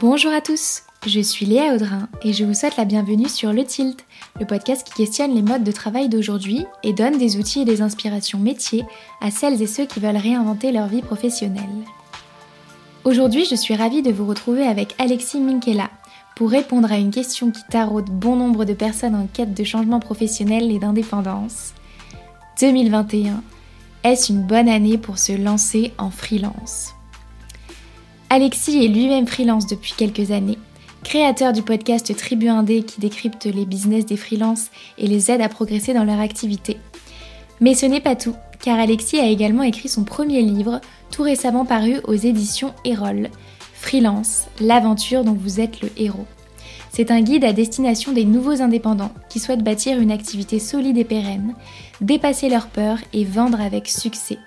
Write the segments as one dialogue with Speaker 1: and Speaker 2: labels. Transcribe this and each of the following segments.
Speaker 1: Bonjour à tous, je suis Léa Audrin et je vous souhaite la bienvenue sur Le Tilt, le podcast qui questionne les modes de travail d'aujourd'hui et donne des outils et des inspirations métiers à celles et ceux qui veulent réinventer leur vie professionnelle. Aujourd'hui, je suis ravie de vous retrouver avec Alexis Minkela pour répondre à une question qui taraude bon nombre de personnes en quête de changement professionnel et d'indépendance. 2021, est-ce une bonne année pour se lancer en freelance? Alexis est lui-même freelance depuis quelques années, créateur du podcast Tribu Indé qui décrypte les business des freelances et les aide à progresser dans leur activité. Mais ce n'est pas tout, car Alexis a également écrit son premier livre, tout récemment paru aux éditions Erol, Freelance, l'aventure dont vous êtes le héros. C'est un guide à destination des nouveaux indépendants qui souhaitent bâtir une activité solide et pérenne, dépasser leurs peurs et vendre avec succès.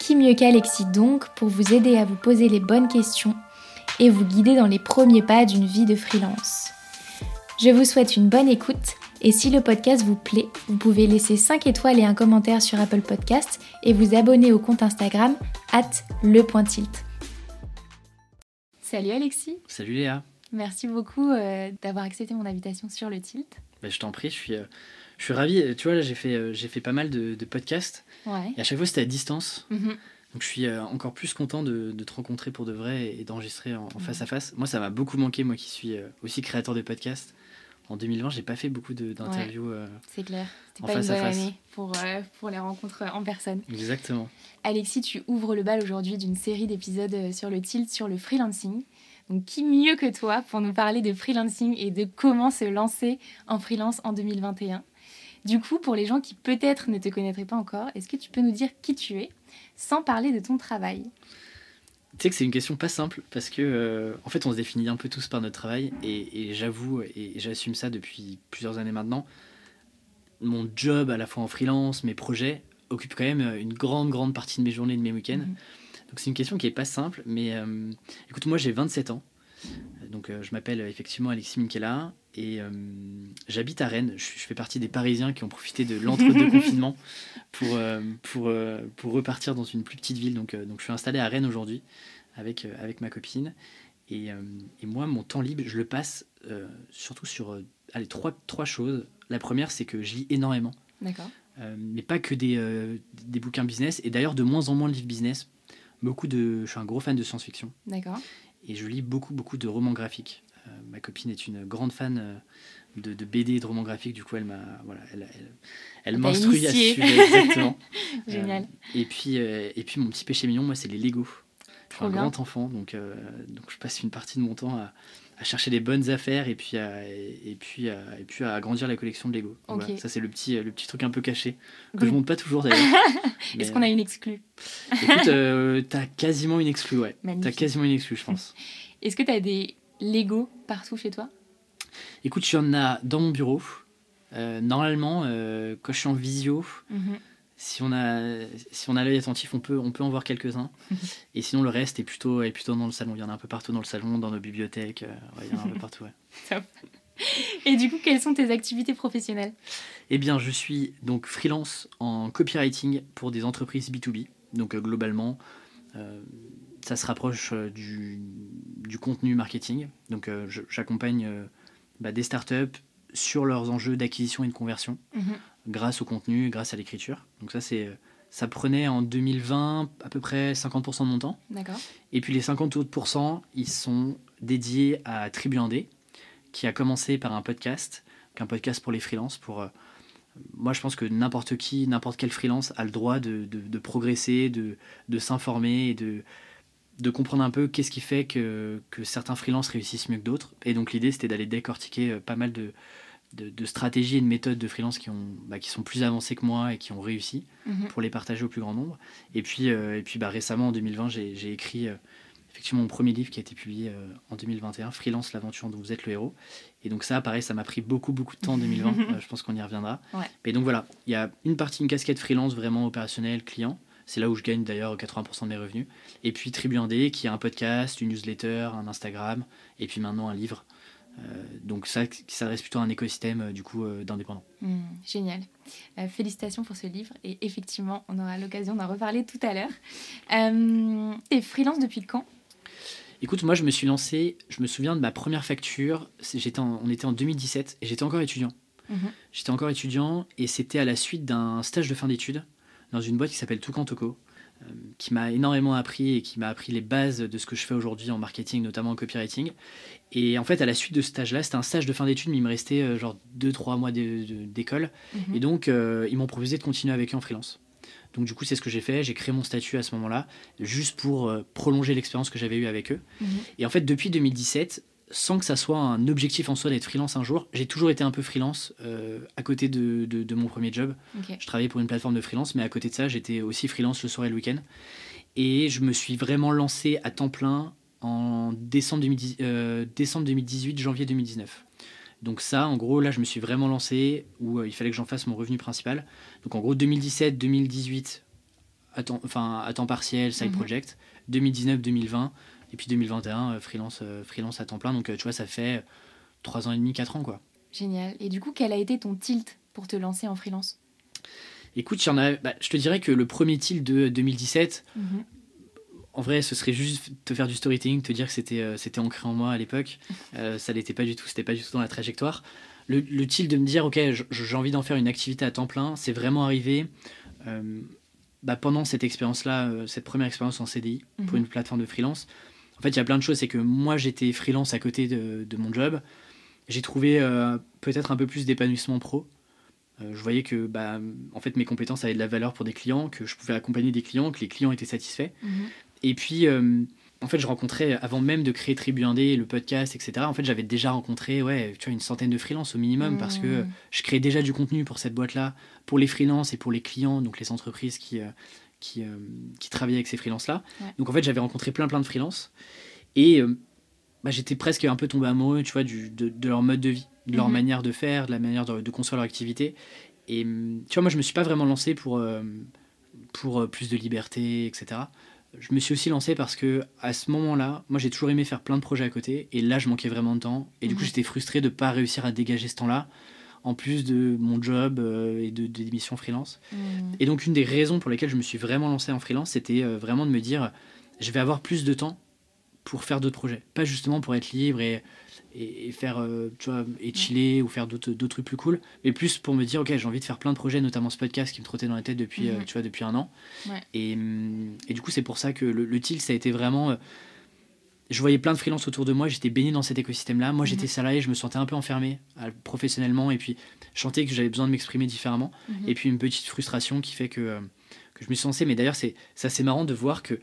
Speaker 1: Qui mieux qu'Alexis donc pour vous aider à vous poser les bonnes questions et vous guider dans les premiers pas d'une vie de freelance. Je vous souhaite une bonne écoute et si le podcast vous plaît, vous pouvez laisser 5 étoiles et un commentaire sur Apple Podcast et vous abonner au compte Instagram at lepointilt. Salut Alexis.
Speaker 2: Salut Léa.
Speaker 1: Merci beaucoup euh, d'avoir accepté mon invitation sur le tilt.
Speaker 2: Bah, je t'en prie, je suis, euh, je suis ravi. Tu vois, là, j'ai fait, euh, j'ai fait pas mal de, podcasts. Et à chaque fois, c'était à distance. Mhm. Donc, je suis euh, encore plus content de, te rencontrer pour de vrai et, d'enregistrer en,
Speaker 1: mhm.
Speaker 2: face à face. Moi, ça m'a beaucoup manqué, moi qui suis euh, aussi créateur de podcasts. En 2020, j'ai pas fait beaucoup d'interviews.
Speaker 1: C'est clair. C'était pas une bonne année pour, pour les rencontres en personne.
Speaker 2: Exactement.
Speaker 1: Alexis, tu ouvres le bal aujourd'hui d'une série d'épisodes sur le tilt sur le freelancing. Donc, qui mieux que toi pour nous parler de freelancing et de comment se lancer en freelance en 2021 du coup, pour les gens qui peut-être ne te connaîtraient pas encore, est-ce que tu peux nous dire qui tu es sans parler de ton travail?
Speaker 2: Tu sais que c'est une question pas simple parce que euh, en fait on se définit un peu tous par notre travail et, j'avoue et j'assume ça depuis plusieurs années maintenant. Mon job à la fois en freelance, mes projets occupent quand même une grande grande partie de mes journées, de mes week-ends. Mhm. Donc c'est une question qui est pas simple, mais euh, écoute moi j'ai 27 ans, donc euh, je m'appelle effectivement Alexis Minkela et euh, j'habite à Rennes. Je, fais partie des Parisiens qui ont profité de l'entre-deux confinement pour, euh, pour, euh, pour repartir dans une plus petite ville. Donc, donc je suis installé à Rennes aujourd'hui avec, avec ma copine. Et, et, moi, mon temps libre, je le passe surtout sur allez, trois, trois choses. La première, c'est que je lis énormément.
Speaker 1: D'accord.
Speaker 2: mais pas que des, des bouquins business. Et d'ailleurs, de moins en moins de livres business. Beaucoup de, je suis un gros fan de science-fiction.
Speaker 1: D'accord.
Speaker 2: Et je lis beaucoup, beaucoup de romans graphiques. Euh, ma copine est une grande fan euh, de, BD et de romans graphiques, du coup elle m'a voilà, elle, elle, m'instruit à ce sujet exactement.
Speaker 1: Génial.
Speaker 2: Euh, et puis et puis mon petit péché mignon, moi c'est les Lego. Je suis un grand enfant, donc donc je passe une partie de mon temps à, à chercher les bonnes affaires et puis à, et, puis à, et puis à agrandir la collection de Lego. ça c'est le petit le petit truc un peu caché que je montre pas toujours d'ailleurs.
Speaker 1: Est-ce qu'on a une exclue?
Speaker 2: Écoute, euh, t'as quasiment une exclue, ouais. T'as quasiment une exclue, je pense.
Speaker 1: Est-ce que t'as des Lego partout chez toi?
Speaker 2: Écoute, il y en a dans mon bureau. Euh, normalement, euh, quand je suis en visio, mhm. si on a, si on a l'œil attentif, on peut, on peut en voir quelques-uns. Et sinon, le reste est plutôt, est plutôt dans le salon. Il y en a un peu partout dans le salon, dans nos bibliothèques. Euh, il y en a un peu partout.
Speaker 1: Et du coup, quelles sont tes activités professionnelles?
Speaker 2: Eh bien, je suis donc freelance en copywriting pour des entreprises B2B. Donc, globalement, ça se rapproche du, du contenu marketing. Donc euh, j'accompagne euh, bah, des startups sur leurs enjeux d'acquisition et de conversion mhm. grâce au contenu, grâce à l'écriture. Donc ça c'est ça prenait en 2020 à peu près 50% de mon temps.
Speaker 1: D'accord.
Speaker 2: Et puis les 50 autres ils sont dédiés à Tribu Indé, qui a commencé par un podcast, un podcast pour les freelances. Pour, moi, je pense que n'importe qui, n'importe quel freelance a le droit de, de, de progresser, de, de s'informer et de, de comprendre un peu qu'est-ce qui fait que, que certains freelances réussissent mieux que d'autres. Et donc l'idée, c'était d'aller décortiquer euh, pas mal de, de, stratégies et de méthodes de freelance qui, ont, bah, qui sont plus avancées que moi et qui ont réussi mhm. pour les partager au plus grand nombre. Et puis, euh, et puis bah, récemment, en 2020, j'ai écrit euh, effectivement mon premier livre qui a été publié en 2021, Freelance, l'aventure dont vous êtes le héros. Et donc ça, pareil, ça m'a pris beaucoup, beaucoup de temps en 2020. je pense qu'on y reviendra.
Speaker 1: Et
Speaker 2: donc voilà, il y a une partie, une casquette freelance vraiment opérationnelle, client. C'est là où je gagne d'ailleurs 80% de mes revenus. Et puis Tribu Indé, qui a un podcast, une newsletter, un Instagram, et puis maintenant un livre. Euh, donc ça qui s'adresse plutôt à un écosystème euh, du coup euh, d'indépendants.
Speaker 1: Hmm, génial. félicitations pour ce livre et effectivement on aura l'occasion d'en reparler tout à l'heure. et freelance depuis quand?
Speaker 2: Écoute, moi, je me suis lancé, je me souviens de ma première facture, j'étais on était en 2017 et j'étais encore étudiant.
Speaker 1: Mhm.
Speaker 2: J'étais encore étudiant et c'était à la suite d'un stage de fin d'études dans une boîte qui s'appelle Toucan Toco, euh, qui m'a énormément appris et qui m'a appris les bases de ce que je fais aujourd'hui en marketing, notamment en copywriting. Et en fait, à la suite de ce stage-là, c'était un stage de fin d'études, mais il me restait euh, genre 2-3 mois d'école.
Speaker 1: Mhm.
Speaker 2: Et donc, euh, ils m'ont proposé de continuer avec eux en freelance. Donc, du coup, c'est ce que j'ai fait. J'ai créé mon statut à ce moment-là, juste pour euh, prolonger l'expérience que j'avais eue avec eux.
Speaker 1: Mhm.
Speaker 2: Et en fait, depuis 2017, sans que ça soit un objectif en soi d'être freelance un jour, j'ai toujours été un peu freelance euh, à côté de, de- de mon premier job. Je travaillais pour une plateforme de freelance, mais à côté de ça, j'étais aussi freelance le soir et le week-end. Et je me suis vraiment lancé à temps plein en décembre, 2010 euh, décembre 2018, janvier 2019. Donc ça, en gros, là, je me suis vraiment lancé où euh, il fallait que j'en fasse mon revenu principal. Donc en gros, 2017, 2018, à temps, enfin, à temps partiel, side
Speaker 1: Mhm.
Speaker 2: project. 2019, 2020. Et puis 2021, euh, freelance, euh, freelance à temps plein. Donc euh, tu vois, ça fait 3 ans et demi, 4 ans, quoi.
Speaker 1: Génial. Et du coup, quel a été ton tilt pour te lancer en freelance?
Speaker 2: Écoute, y en a, bah, je te dirais que le premier tilt de 2017,
Speaker 1: Mhm.
Speaker 2: en vrai, ce serait juste te faire du storytelling, te dire que c'était euh, c'était ancré en moi à l'époque. Euh, ça l'était pas du tout, c'était pas du tout dans la trajectoire. Le, le tilt de me dire, ok, j'ai envie d'en faire une activité à temps plein, c'est vraiment arrivé euh, bah, pendant cette expérience-là, cette première expérience en CDI pour
Speaker 1: Mhm.
Speaker 2: une plateforme de freelance. En fait, il y a plein de choses, c'est que moi, j'étais freelance à côté de, de mon job. J'ai trouvé euh, peut-être un peu plus d'épanouissement pro. Euh, je voyais que bah, en fait, mes compétences avaient de la valeur pour des clients, que je pouvais accompagner des clients, que les clients étaient satisfaits.
Speaker 1: Mhm.
Speaker 2: Et puis, euh, en fait, je rencontrais, avant même de créer Tribu 1D, le podcast, etc., en fait, j'avais déjà rencontré ouais, tu vois, une centaine de freelances au minimum parce que
Speaker 1: Mhm.
Speaker 2: je créais déjà du contenu pour cette boîte-là, pour les freelances et pour les clients, donc les entreprises qui, qui, euh, qui travaillaient avec ces freelances-là.
Speaker 1: Ouais.
Speaker 2: Donc, en fait, j'avais rencontré plein, plein de freelances. Et euh, bah, j'étais presque un peu tombé amoureux, tu vois, du, de, de leur mode de vie, de leur
Speaker 1: Mhm.
Speaker 2: manière de faire, de la manière de, de construire leur activité. Et hum, tu vois, moi, je me suis pas vraiment lancé pour, euh, pour plus de liberté, etc. Je me suis aussi lancé parce que à ce moment-là, moi, j'ai toujours aimé faire plein de projets à côté. Et là, je manquais vraiment de temps. Et du coup,
Speaker 1: Mhm.
Speaker 2: j'étais frustré de pas réussir à dégager ce temps-là, en plus de mon job euh, et de, des missions freelance.
Speaker 1: Mhm.
Speaker 2: Et donc, une des raisons pour lesquelles je me suis vraiment lancé en freelance, c'était euh, vraiment de me dire, je vais avoir plus de temps pour faire d'autres projets. Pas justement pour être libre et, et, et faire, euh, tu vois, et chiller ou faire d'autres trucs plus cool, mais plus pour me dire, ok, j'ai envie de faire plein de projets, notamment ce podcast qui me trottait dans la tête depuis,
Speaker 1: Mhm.
Speaker 2: tu vois, depuis un an.
Speaker 1: Ouais.
Speaker 2: Et, hum, et du coup, c'est pour ça que le, le tilt, ça a été vraiment... je voyais plein de freelances autour de moi, j'étais baigné dans cet écosystème-là. Moi, j'étais
Speaker 1: Mhm.
Speaker 2: salarié, je me sentais un peu enfermé euh, professionnellement, et puis je sentais que j'avais besoin de m'exprimer différemment.
Speaker 1: Mhm.
Speaker 2: Et puis une petite frustration qui fait que, euh, que je me suis lancé. Mais d'ailleurs, c'est c'est assez marrant de voir que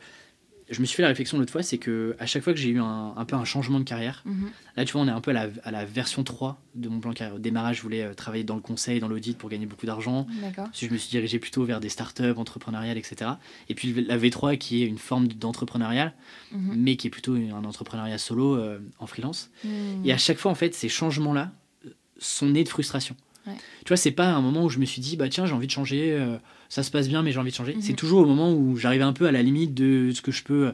Speaker 2: je me suis fait la réflexion l'autre fois, c'est que à chaque fois que j'ai eu un, un peu un changement de carrière,
Speaker 1: Mhm.
Speaker 2: là tu vois, on est un peu à la, à la version 3 de mon plan de carrière. Au démarrage, je voulais euh, travailler dans le conseil, dans l'audit pour gagner beaucoup d'argent. Je me suis dirigé plutôt vers des startups, entrepreneuriales, etc. Et puis la V3 qui est une forme d'entrepreneurial,
Speaker 1: Mhm.
Speaker 2: mais qui est plutôt un entrepreneuriat solo euh, en freelance.
Speaker 1: Mhm.
Speaker 2: Et à chaque fois, en fait, ces changements-là euh, sont nés de frustration.
Speaker 1: Ouais.
Speaker 2: Tu vois, c'est pas un moment où je me suis dit, bah tiens, j'ai envie de changer, euh, ça se passe bien, mais j'ai envie de changer.
Speaker 1: Mhm.
Speaker 2: C'est toujours au moment où j'arrive un peu à la limite de ce que je peux,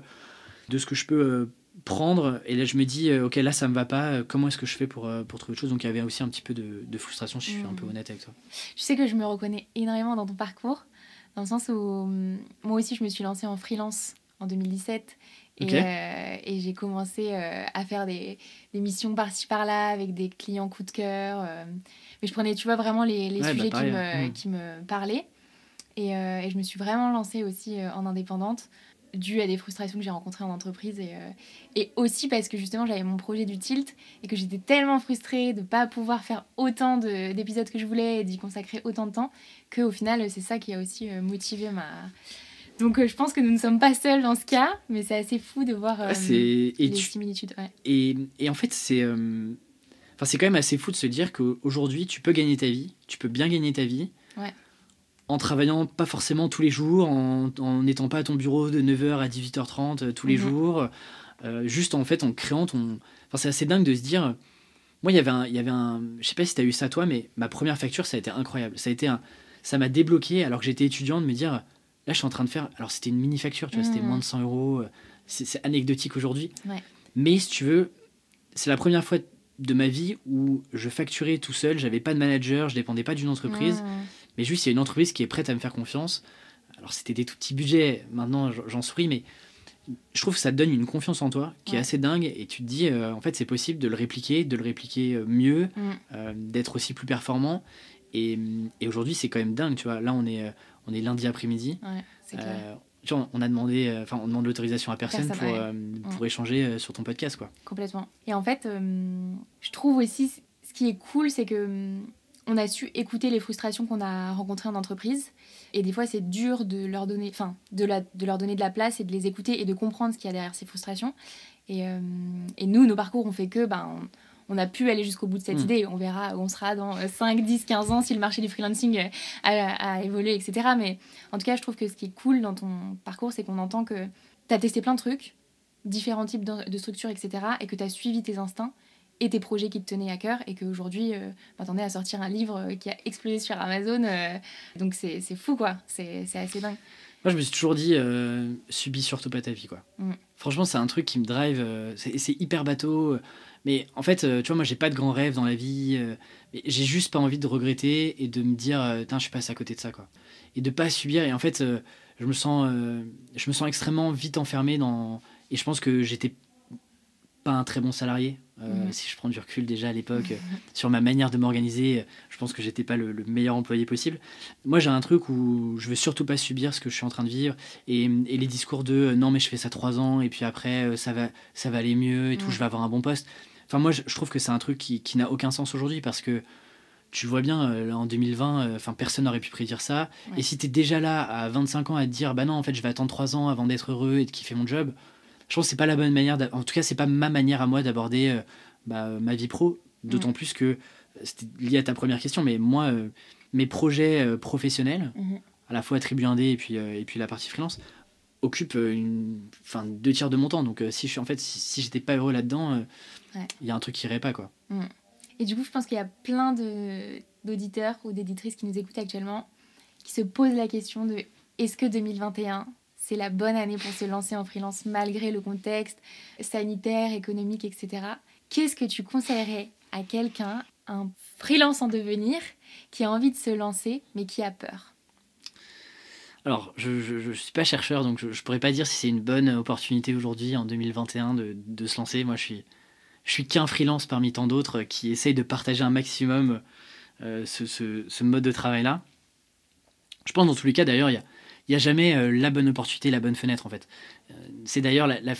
Speaker 2: de ce que je peux euh, prendre. Et là, je me dis, euh, ok, là, ça me va pas. euh, Comment est-ce que je fais pour, pour trouver autre chose? Donc, il y avait aussi un petit peu de, de frustration, si je suis un peu
Speaker 1: Mhm.
Speaker 2: honnête avec toi.
Speaker 1: Je sais que je me reconnais énormément dans ton parcours, dans le sens où hum, moi aussi je me suis lancée en freelance en 2017 et, euh, j'ai commencé euh, à faire des, des missions par-ci par-là avec des clients coup de cœur. euh, mais je prenais, tu vois, vraiment les, les
Speaker 2: Ouais, bah,
Speaker 1: sujets qui, me,
Speaker 2: hein.
Speaker 1: qui me parlaient. Et, euh, et je me suis vraiment lancée aussi euh, en indépendante, due à des frustrations que j'ai rencontrées en entreprise. Et, euh, et aussi parce que justement j'avais mon projet du tilt et que j'étais tellement frustrée de ne pas pouvoir faire autant de- d'épisodes que je voulais et d'y consacrer autant de temps qu'au final c'est ça qui a aussi motivé ma... Donc je pense que nous ne sommes pas seuls dans ce cas, mais c'est assez fou de voir
Speaker 2: Ah, et,
Speaker 1: les
Speaker 2: tu-
Speaker 1: similitudes. Ouais.
Speaker 2: et, et en fait, c'est enfin, c'est quand même assez fou de se dire qu'aujourd'hui, tu peux gagner ta vie, tu peux bien gagner ta vie.
Speaker 1: Ouais.
Speaker 2: En travaillant pas forcément tous les jours, en n'étant pas à ton bureau de 9h à 18h30 euh, tous les
Speaker 1: Mhm.
Speaker 2: jours, euh, juste en fait en créant ton. Enfin, c'est assez dingue de se dire. Moi, il y avait un, il y avait un, je sais pas si tu as eu ça toi, mais ma première facture, ça a été incroyable. Ça a été un, ça m'a débloqué alors que j'étais étudiant de me dire, là, je suis en train de faire. Alors, c'était une mini facture, tu vois, c'était
Speaker 1: Mhm.
Speaker 2: moins de 100 euros. euh, C'est c'est anecdotique aujourd'hui.
Speaker 1: Ouais.
Speaker 2: Mais si tu veux, c'est la première fois de ma vie où je facturais tout seul, j'avais pas de manager, je dépendais pas d'une entreprise,
Speaker 1: Mmh.
Speaker 2: Mais juste il y a une entreprise qui est prête à me faire confiance. Alors c'était des tout petits budgets, maintenant j'en souris, mais je trouve que ça te donne une confiance en toi qui est assez dingue et tu te dis euh, en fait c'est possible de le répliquer, de le répliquer euh, mieux,
Speaker 1: Mm.
Speaker 2: euh, d'être aussi plus performant et, et aujourd'hui c'est quand même dingue tu vois là on est on est lundi après-midi
Speaker 1: Ouais.
Speaker 2: Euh, tu vois, on a demandé enfin on demande l'autorisation à personne,
Speaker 1: Personne,
Speaker 2: pour
Speaker 1: ouais.
Speaker 2: pour échanger euh, sur ton podcast quoi.
Speaker 1: Complètement. Et en fait, je trouve aussi, ce qui est cool, c'est que on a su écouter les frustrations qu'on a rencontrées en entreprise. Et des fois, c'est dur de leur donner, enfin, de, la, de leur donner de la place et de les écouter et de comprendre ce qu'il y a derrière ces frustrations. Et, euh, et nous, nos parcours, on fait que, ben, on, on a pu aller jusqu'au bout de cette
Speaker 2: Mm.
Speaker 1: idée. On verra où on sera dans euh, 5, 10, 15 ans si le marché du freelancing euh, a, a évolué, etc. Mais en tout cas, je trouve que ce qui est cool dans ton parcours, c'est qu'on entend que tu as testé plein de trucs, différents types de de structures, etc. Et que tu as suivi tes instincts et tes projets qui te tenaient à cœur et qu'aujourd'hui, euh, t'en es à sortir un livre euh, qui a explosé sur Amazon. euh, donc c'est c'est fou, quoi. C'est c'est assez dingue.
Speaker 2: Moi, je me suis toujours dit, euh, subis surtout pas ta vie, quoi.
Speaker 1: Mm.
Speaker 2: Franchement, c'est un truc qui me drive. euh, c'est hyper bateau. Mais en fait, tu vois, moi, j'ai pas de grands rêves dans la vie. j'ai juste pas envie de regretter et de me dire, euh, Tain, je suis passé à côté de ça, quoi. Et de pas subir. Et en fait, je me sens, je me sens extrêmement vite enfermé dans. Et je pense que j'étais pas un très bon salarié. Euh,
Speaker 1: Mhm.
Speaker 2: Si je prends du recul déjà à l'époque euh, sur ma manière de m'organiser, euh, je pense que j'étais pas le, le meilleur employé possible. Moi, j'ai un truc où je veux surtout pas subir ce que je suis en train de vivre et, et les discours de non, mais je fais ça trois ans et puis après ça va, ça va aller mieux et tout, je vais avoir un bon poste. Enfin, moi, je, je trouve que c'est un truc qui, qui n'a aucun sens aujourd'hui parce que tu vois bien, euh, en 2020, euh, enfin personne n'aurait pu prédire ça.
Speaker 1: Ouais.
Speaker 2: Et si tu es déjà là à 25 ans à te dire bah non, en fait, je vais attendre trois ans avant d'être heureux et de kiffer mon job, je pense que c'est pas la bonne manière. En tout cas, c'est pas ma manière à moi d'aborder euh, bah, ma vie pro. D'autant
Speaker 1: Mhm.
Speaker 2: plus que c'était lié à ta première question, mais moi, euh, mes projets euh, professionnels,
Speaker 1: Mhm.
Speaker 2: à la fois Tribu 1D et puis, et puis la partie freelance, occupent une, deux tiers de mon temps. Donc si je suis en fait, si, si j'étais pas heureux là-dedans, il
Speaker 1: Ouais.
Speaker 2: y a un truc qui irait pas quoi.
Speaker 1: Et du coup, je pense qu'il y a plein d'auditeurs ou d'éditrices qui nous écoutent actuellement qui se posent la question de est-ce que 2021 c'est la bonne année pour se lancer en freelance malgré le contexte sanitaire, économique, etc. Qu'est-ce que tu conseillerais à quelqu'un, un freelance en devenir, qui a envie de se lancer mais qui a peur?
Speaker 2: Alors, je, je suis pas chercheur, donc je, je pourrais pas dire si c'est une bonne opportunité aujourd'hui, en 2021, de, se lancer. Moi, je suis, je suis qu'un freelance parmi tant d'autres qui essaye de partager un maximum euh, ce, ce mode de travail-là. Je pense, dans tous les cas, d'ailleurs, il y a, il y a jamais euh, la bonne opportunité, la bonne fenêtre, en fait. Euh, c'est d'ailleurs, la,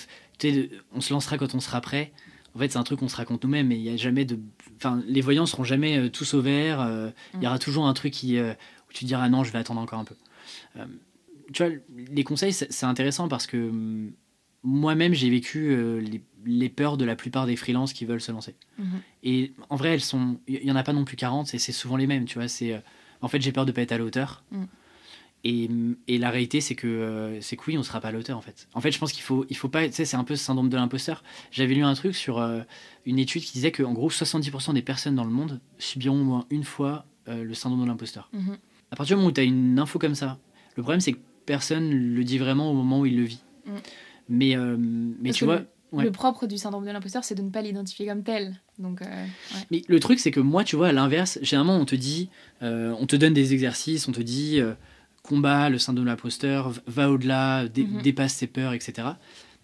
Speaker 2: on se lancera quand on sera prêt. En fait, c'est un truc qu'on se raconte nous-mêmes, mais il y a jamais de. Enfin, les voyants seront jamais euh, tous au vert. Il y aura toujours un truc qui, où tu diras non, je vais attendre encore un peu. Tu vois, les conseils, c'est intéressant parce que hum, moi-même, j'ai vécu les, les peurs de la plupart des freelances qui veulent se lancer.
Speaker 1: Mhm.
Speaker 2: Et en vrai, elles sont. Il y en a pas non plus 40, et c'est souvent les mêmes, tu vois. C'est. en fait, j'ai peur de pas être à la hauteur.
Speaker 1: Mm.
Speaker 2: Et, et la réalité, c'est que, euh, c'est que oui, on sera pas à la hauteur, en fait. En fait, je pense qu'il faut, il faut pas. Tu sais, c'est un peu ce syndrome de l'imposteur. J'avais lu un truc sur euh, une étude qui disait qu'en gros, 70% des personnes dans le monde subiront au moins une fois euh, le syndrome de l'imposteur.
Speaker 1: Mhm.
Speaker 2: À partir du moment où tu as une info comme ça, le problème, c'est que personne le dit vraiment au moment où il le vit.
Speaker 1: Mm.
Speaker 2: Mais, mais
Speaker 1: Parce
Speaker 2: tu vois.
Speaker 1: le,
Speaker 2: ouais.
Speaker 1: le propre du syndrome de l'imposteur, c'est de ne pas l'identifier comme tel. Donc, euh, ouais.
Speaker 2: Mais le truc, c'est que moi, tu vois, à l'inverse, généralement, on te dit, euh, on te donne des exercices, on te dit, euh, combat le syndrome de l'imposteur, va au-delà, dé-
Speaker 1: Mhm.
Speaker 2: dépasse tes peurs, etc.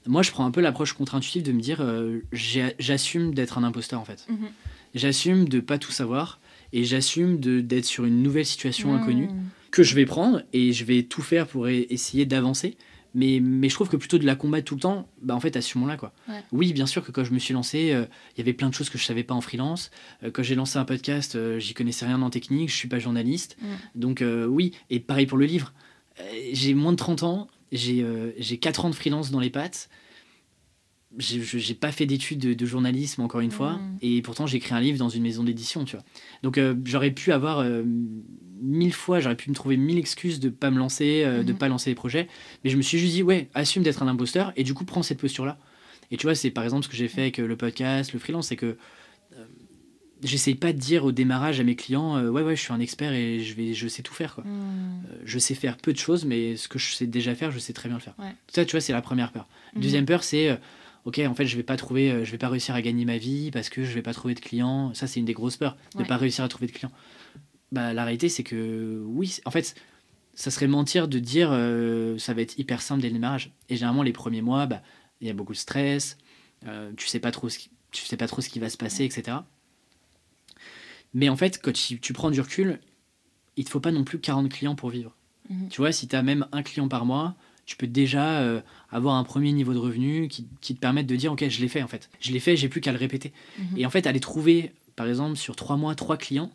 Speaker 2: Moi, je prends un peu l'approche contre-intuitive de me dire, euh, j'assume d'être un imposteur, en fait.
Speaker 1: Mhm.
Speaker 2: J'assume de pas tout savoir et j'assume de- d'être sur une nouvelle situation inconnue
Speaker 1: Mhm.
Speaker 2: que je vais prendre et je vais tout faire pour e- essayer d'avancer. Mais, mais je trouve que plutôt de la combattre tout le temps, bah en fait, assumons-la. quoi.
Speaker 1: Ouais.
Speaker 2: Oui, bien sûr que quand je me suis lancé, euh, il y avait plein de choses que je savais pas en freelance. Euh, quand j'ai lancé un podcast, euh, j'y connaissais rien en technique, je suis pas journaliste.
Speaker 1: Mm.
Speaker 2: Donc oui, et pareil pour le livre. J'ai moins de 30 ans, j'ai j'ai 4 ans de freelance dans les pattes. J'ai pas fait d'études de, de journalisme, encore une fois,
Speaker 1: Mm.
Speaker 2: et pourtant j'ai écrit un livre dans une maison d'édition, tu vois. Donc euh, j'aurais pu avoir euh, mille fois, j'aurais pu me trouver mille excuses de pas me lancer, euh, de
Speaker 1: Mhm.
Speaker 2: pas lancer les projets, mais je me suis juste dit, ouais, assume d'être un imposteur, et du coup prends cette posture-là. Et tu vois, c'est par exemple ce que j'ai fait avec euh, le podcast, le freelance, c'est que j'essaye pas de dire au démarrage à mes clients, euh, ouais, ouais, je suis un expert et je, vais, je sais tout faire, quoi. Euh, je sais faire peu de choses, mais ce que je sais déjà faire, je sais très bien le faire.
Speaker 1: Ouais.
Speaker 2: Ça, tu vois, c'est la première peur.
Speaker 1: Mhm.
Speaker 2: Deuxième peur, c'est, euh, ok, en fait, je vais pas trouver, euh, je vais pas réussir à gagner ma vie parce que je vais pas trouver de clients. Ça, c'est une des grosses peurs, de
Speaker 1: Ouais.
Speaker 2: pas réussir à trouver de clients. Bah, la réalité, c'est que oui, en fait, ça serait mentir de dire euh, ça va être hyper simple dès le démarrage. Et généralement, les premiers mois, bah, il y a beaucoup de stress, euh, tu sais pas trop ce qui, tu sais pas trop ce qui va se passer, etc. Mais en fait, quand tu, tu prends du recul, il te faut pas non plus 40 clients pour vivre.
Speaker 1: Mhm.
Speaker 2: Tu vois, si tu as même un client par mois, tu peux déjà euh, avoir un premier niveau de revenu qui, qui te permette de dire ok je l'ai fait en fait. Je l'ai fait j'ai plus qu'à le répéter.
Speaker 1: Mhm.
Speaker 2: et en fait aller trouver par exemple sur trois mois trois clients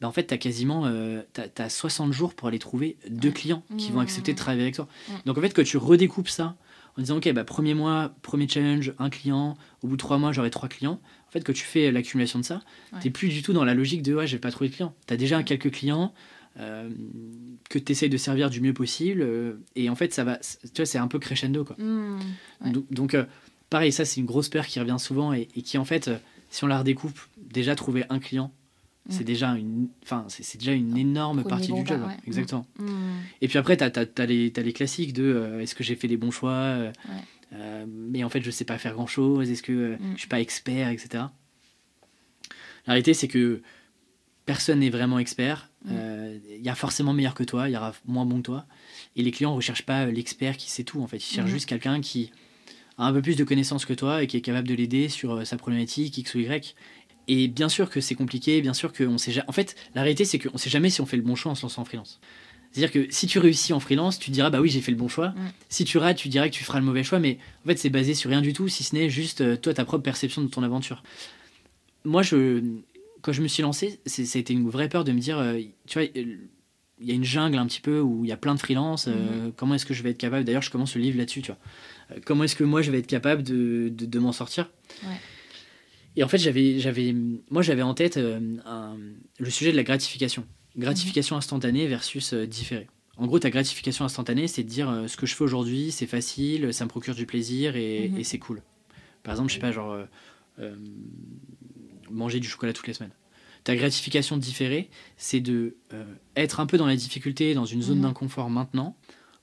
Speaker 2: bah, en fait tu as quasiment euh, t'as- t'as 60 jours pour aller trouver deux clients qui vont
Speaker 1: Mhm.
Speaker 2: accepter de travailler avec toi. Donc en fait que tu redécoupes ça en disant ok bah premier mois premier challenge un client au bout de trois mois j'aurai trois clients. En fait que tu fais l'accumulation de ça
Speaker 1: Ouais.
Speaker 2: t'es plus du tout dans la logique de ouais j'ai pas trouvé de clients t'as déjà quelques clients euh, que tu essayes de servir du mieux possible euh, et en fait ça va tu vois c'est un peu crescendo quoi.
Speaker 1: Ouais.
Speaker 2: donc, donc, euh, pareil ça c'est une grosse peur qui revient souvent et, et qui en fait si on la redécoupe déjà trouver un client c'est
Speaker 1: Mm.
Speaker 2: déjà une enfin c'est c'est déjà une énorme
Speaker 1: Premier
Speaker 2: partie du job hein.
Speaker 1: ouais.
Speaker 2: exactement et puis après, tu as, les, t'as les classiques de est-ce que j'ai fait les bons choix
Speaker 1: Ouais.
Speaker 2: Mais en fait, je sais pas faire grand-chose. Est-ce que je suis pas expert, etc. La réalité, c'est que personne n'est vraiment expert.
Speaker 1: Mm.
Speaker 2: Euh, Il y a forcément meilleur que toi, il y aura moins bon que toi. Et les clients ne recherchent pas euh, l'expert qui sait tout. En fait, ils cherchent
Speaker 1: Mhm.
Speaker 2: juste quelqu'un qui a un peu plus de connaissances que toi et qui est capable de l'aider sur euh, sa problématique X ou Y. Et bien sûr que c'est compliqué, bien sûr qu'on sait jamais. En fait, la réalité, c'est qu'on sait jamais si on fait le bon choix en se lançant en freelance. C'est-à-dire que si tu réussis en freelance, tu diras bah oui, j'ai fait le bon choix.
Speaker 1: Mm.
Speaker 2: Si tu rates, tu diras que tu feras le mauvais choix. Mais en fait, c'est basé sur rien du tout, si ce n'est juste toi, ta propre perception de ton aventure. Moi, je, quand je me suis lancé, c'était une vraie peur de me dire, euh, tu vois, il y a une jungle un petit peu où il y a plein de freelance. euh, Comment est-ce que je vais être capable D'ailleurs, je commence le livre là-dessus, tu vois. Euh, comment est-ce que moi, je vais être capable de, de, de m'en sortir
Speaker 1: Ouais.
Speaker 2: Et en fait, j'avais, j'avais, moi, j'avais en tête euh, un- le sujet de la gratification. Gratification instantanée versus différée. En gros, ta gratification instantanée, c'est de dire ce que je fais aujourd'hui, c'est facile, ça me procure du plaisir et,
Speaker 1: Mhm.
Speaker 2: et c'est cool. Par exemple, je sais pas, genre manger du chocolat toutes les semaines. Ta gratification différée, c'est de euh, être un peu dans la difficulté, dans une zone
Speaker 1: Mhm.
Speaker 2: d'inconfort maintenant,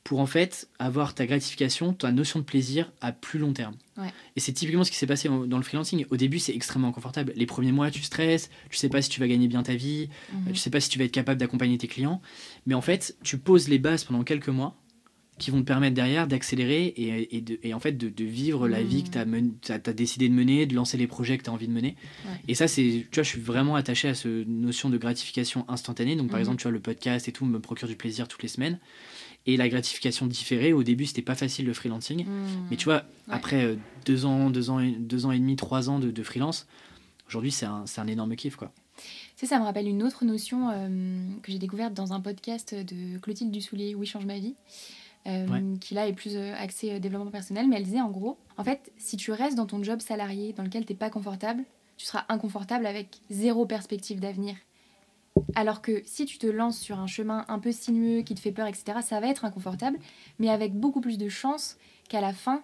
Speaker 2: pour en fait avoir ta gratification, ta notion de plaisir à plus long terme.
Speaker 1: Ouais.
Speaker 2: Et c'est typiquement ce qui s'est passé dans le freelancing. Au début, c'est extrêmement inconfortable. Les premiers mois, tu stresses, tu sais pas si tu vas gagner bien ta vie,
Speaker 1: Mhm.
Speaker 2: tu sais pas si tu vas être capable d'accompagner tes clients. Mais en fait, tu poses les bases pendant quelques mois qui vont te permettre derrière d'accélérer et, et, de- et en fait de, de vivre la vie que tu as, décidé de mener, de lancer les projets que tu as envie de mener.
Speaker 1: Ouais.
Speaker 2: Et ça, c'est, tu vois, je suis vraiment attaché à cette notion de gratification instantanée. Donc, par
Speaker 1: Mhm.
Speaker 2: exemple, tu vois, le podcast et tout me procure du plaisir toutes les semaines. Et la gratification différée, au début, c'était pas facile le freelancing.
Speaker 1: Mhm.
Speaker 2: Mais tu vois, après euh, deux ans, deux ans, et, deux ans et demi, trois ans de, de freelance, aujourd'hui, c'est un, un énorme kiff, quoi.
Speaker 1: Tu sais, ça me rappelle une autre notion euh, que j'ai découverte dans un podcast de Clotilde Dussoulier, Oui, change ma vie, euh,
Speaker 2: Ouais.
Speaker 1: qui là est plus euh, axé euh, développement personnel. Mais elle disait en gros, en fait, si tu restes dans ton job salarié dans lequel t'es pas confortable, tu seras inconfortable avec zéro perspective d'avenir. Alors que si tu te lances sur un chemin un peu sinueux qui te fait peur, etc., ça va être inconfortable, mais avec beaucoup plus de chances qu'à la fin,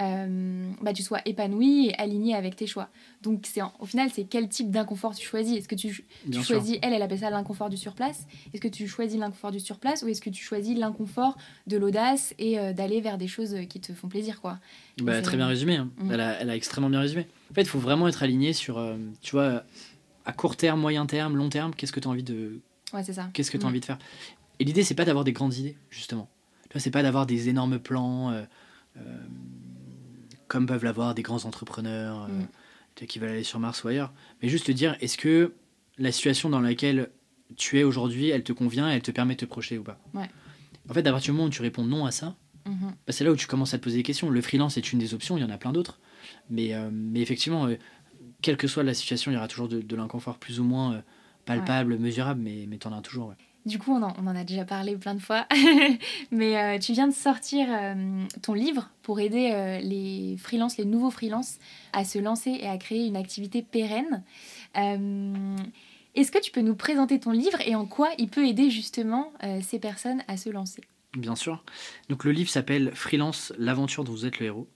Speaker 1: euh, bah, tu sois épanoui et aligné avec tes choix. Donc c'est au final, c'est quel type d'inconfort tu choisis Est-ce que tu, tu choisis, elle, elle appelle ça l'inconfort du surplace. Est-ce que tu choisis l'inconfort du surplace ou est-ce que tu choisis l'inconfort de l'audace et euh, d'aller vers des choses qui te font plaisir, quoi?
Speaker 2: Bah, très bien résumé. hein.
Speaker 1: Mhm.
Speaker 2: Elle, a, elle a extrêmement bien résumé. En fait, il faut vraiment être aligné sur, euh, tu vois, à court terme, moyen terme, long terme, qu'est-ce que tu as envie de,
Speaker 1: Ouais, c'est ça.
Speaker 2: qu'est-ce que tu
Speaker 1: Mhm.
Speaker 2: envie de faire. Et l'idée, c'est pas d'avoir des grandes idées, justement. Tu vois, c'est pas d'avoir des énormes plans, euh, euh, comme peuvent l'avoir des grands entrepreneurs euh, vois, qui veulent aller sur Mars ou ailleurs. Mais juste te dire, est-ce que la situation dans laquelle tu es aujourd'hui, elle te convient, elle te permet de te projeter ou pas?
Speaker 1: Ouais.
Speaker 2: En fait, à partir du moment où tu réponds non à ça,
Speaker 1: Mhm.
Speaker 2: bah, c'est là où tu commences à te poser des questions. Le freelance est une des options, il y en a plein d'autres. Mais, euh, mais effectivement, euh, quelle que soit la situation, il y aura toujours de, de l'inconfort plus ou moins palpable, mesurable, mais, mais tu en as toujours. ouais.
Speaker 1: Du coup, on en, a déjà parlé plein de fois, mais euh, tu viens de sortir euh, ton livre pour aider euh, les freelances, les nouveaux freelances, à se lancer et à créer une activité pérenne. Est-ce que tu peux nous présenter ton livre et en quoi il peut aider justement ces personnes à se lancer?
Speaker 2: Bien sûr. Donc le livre s'appelle Freelance, l'aventure dont vous êtes le héros.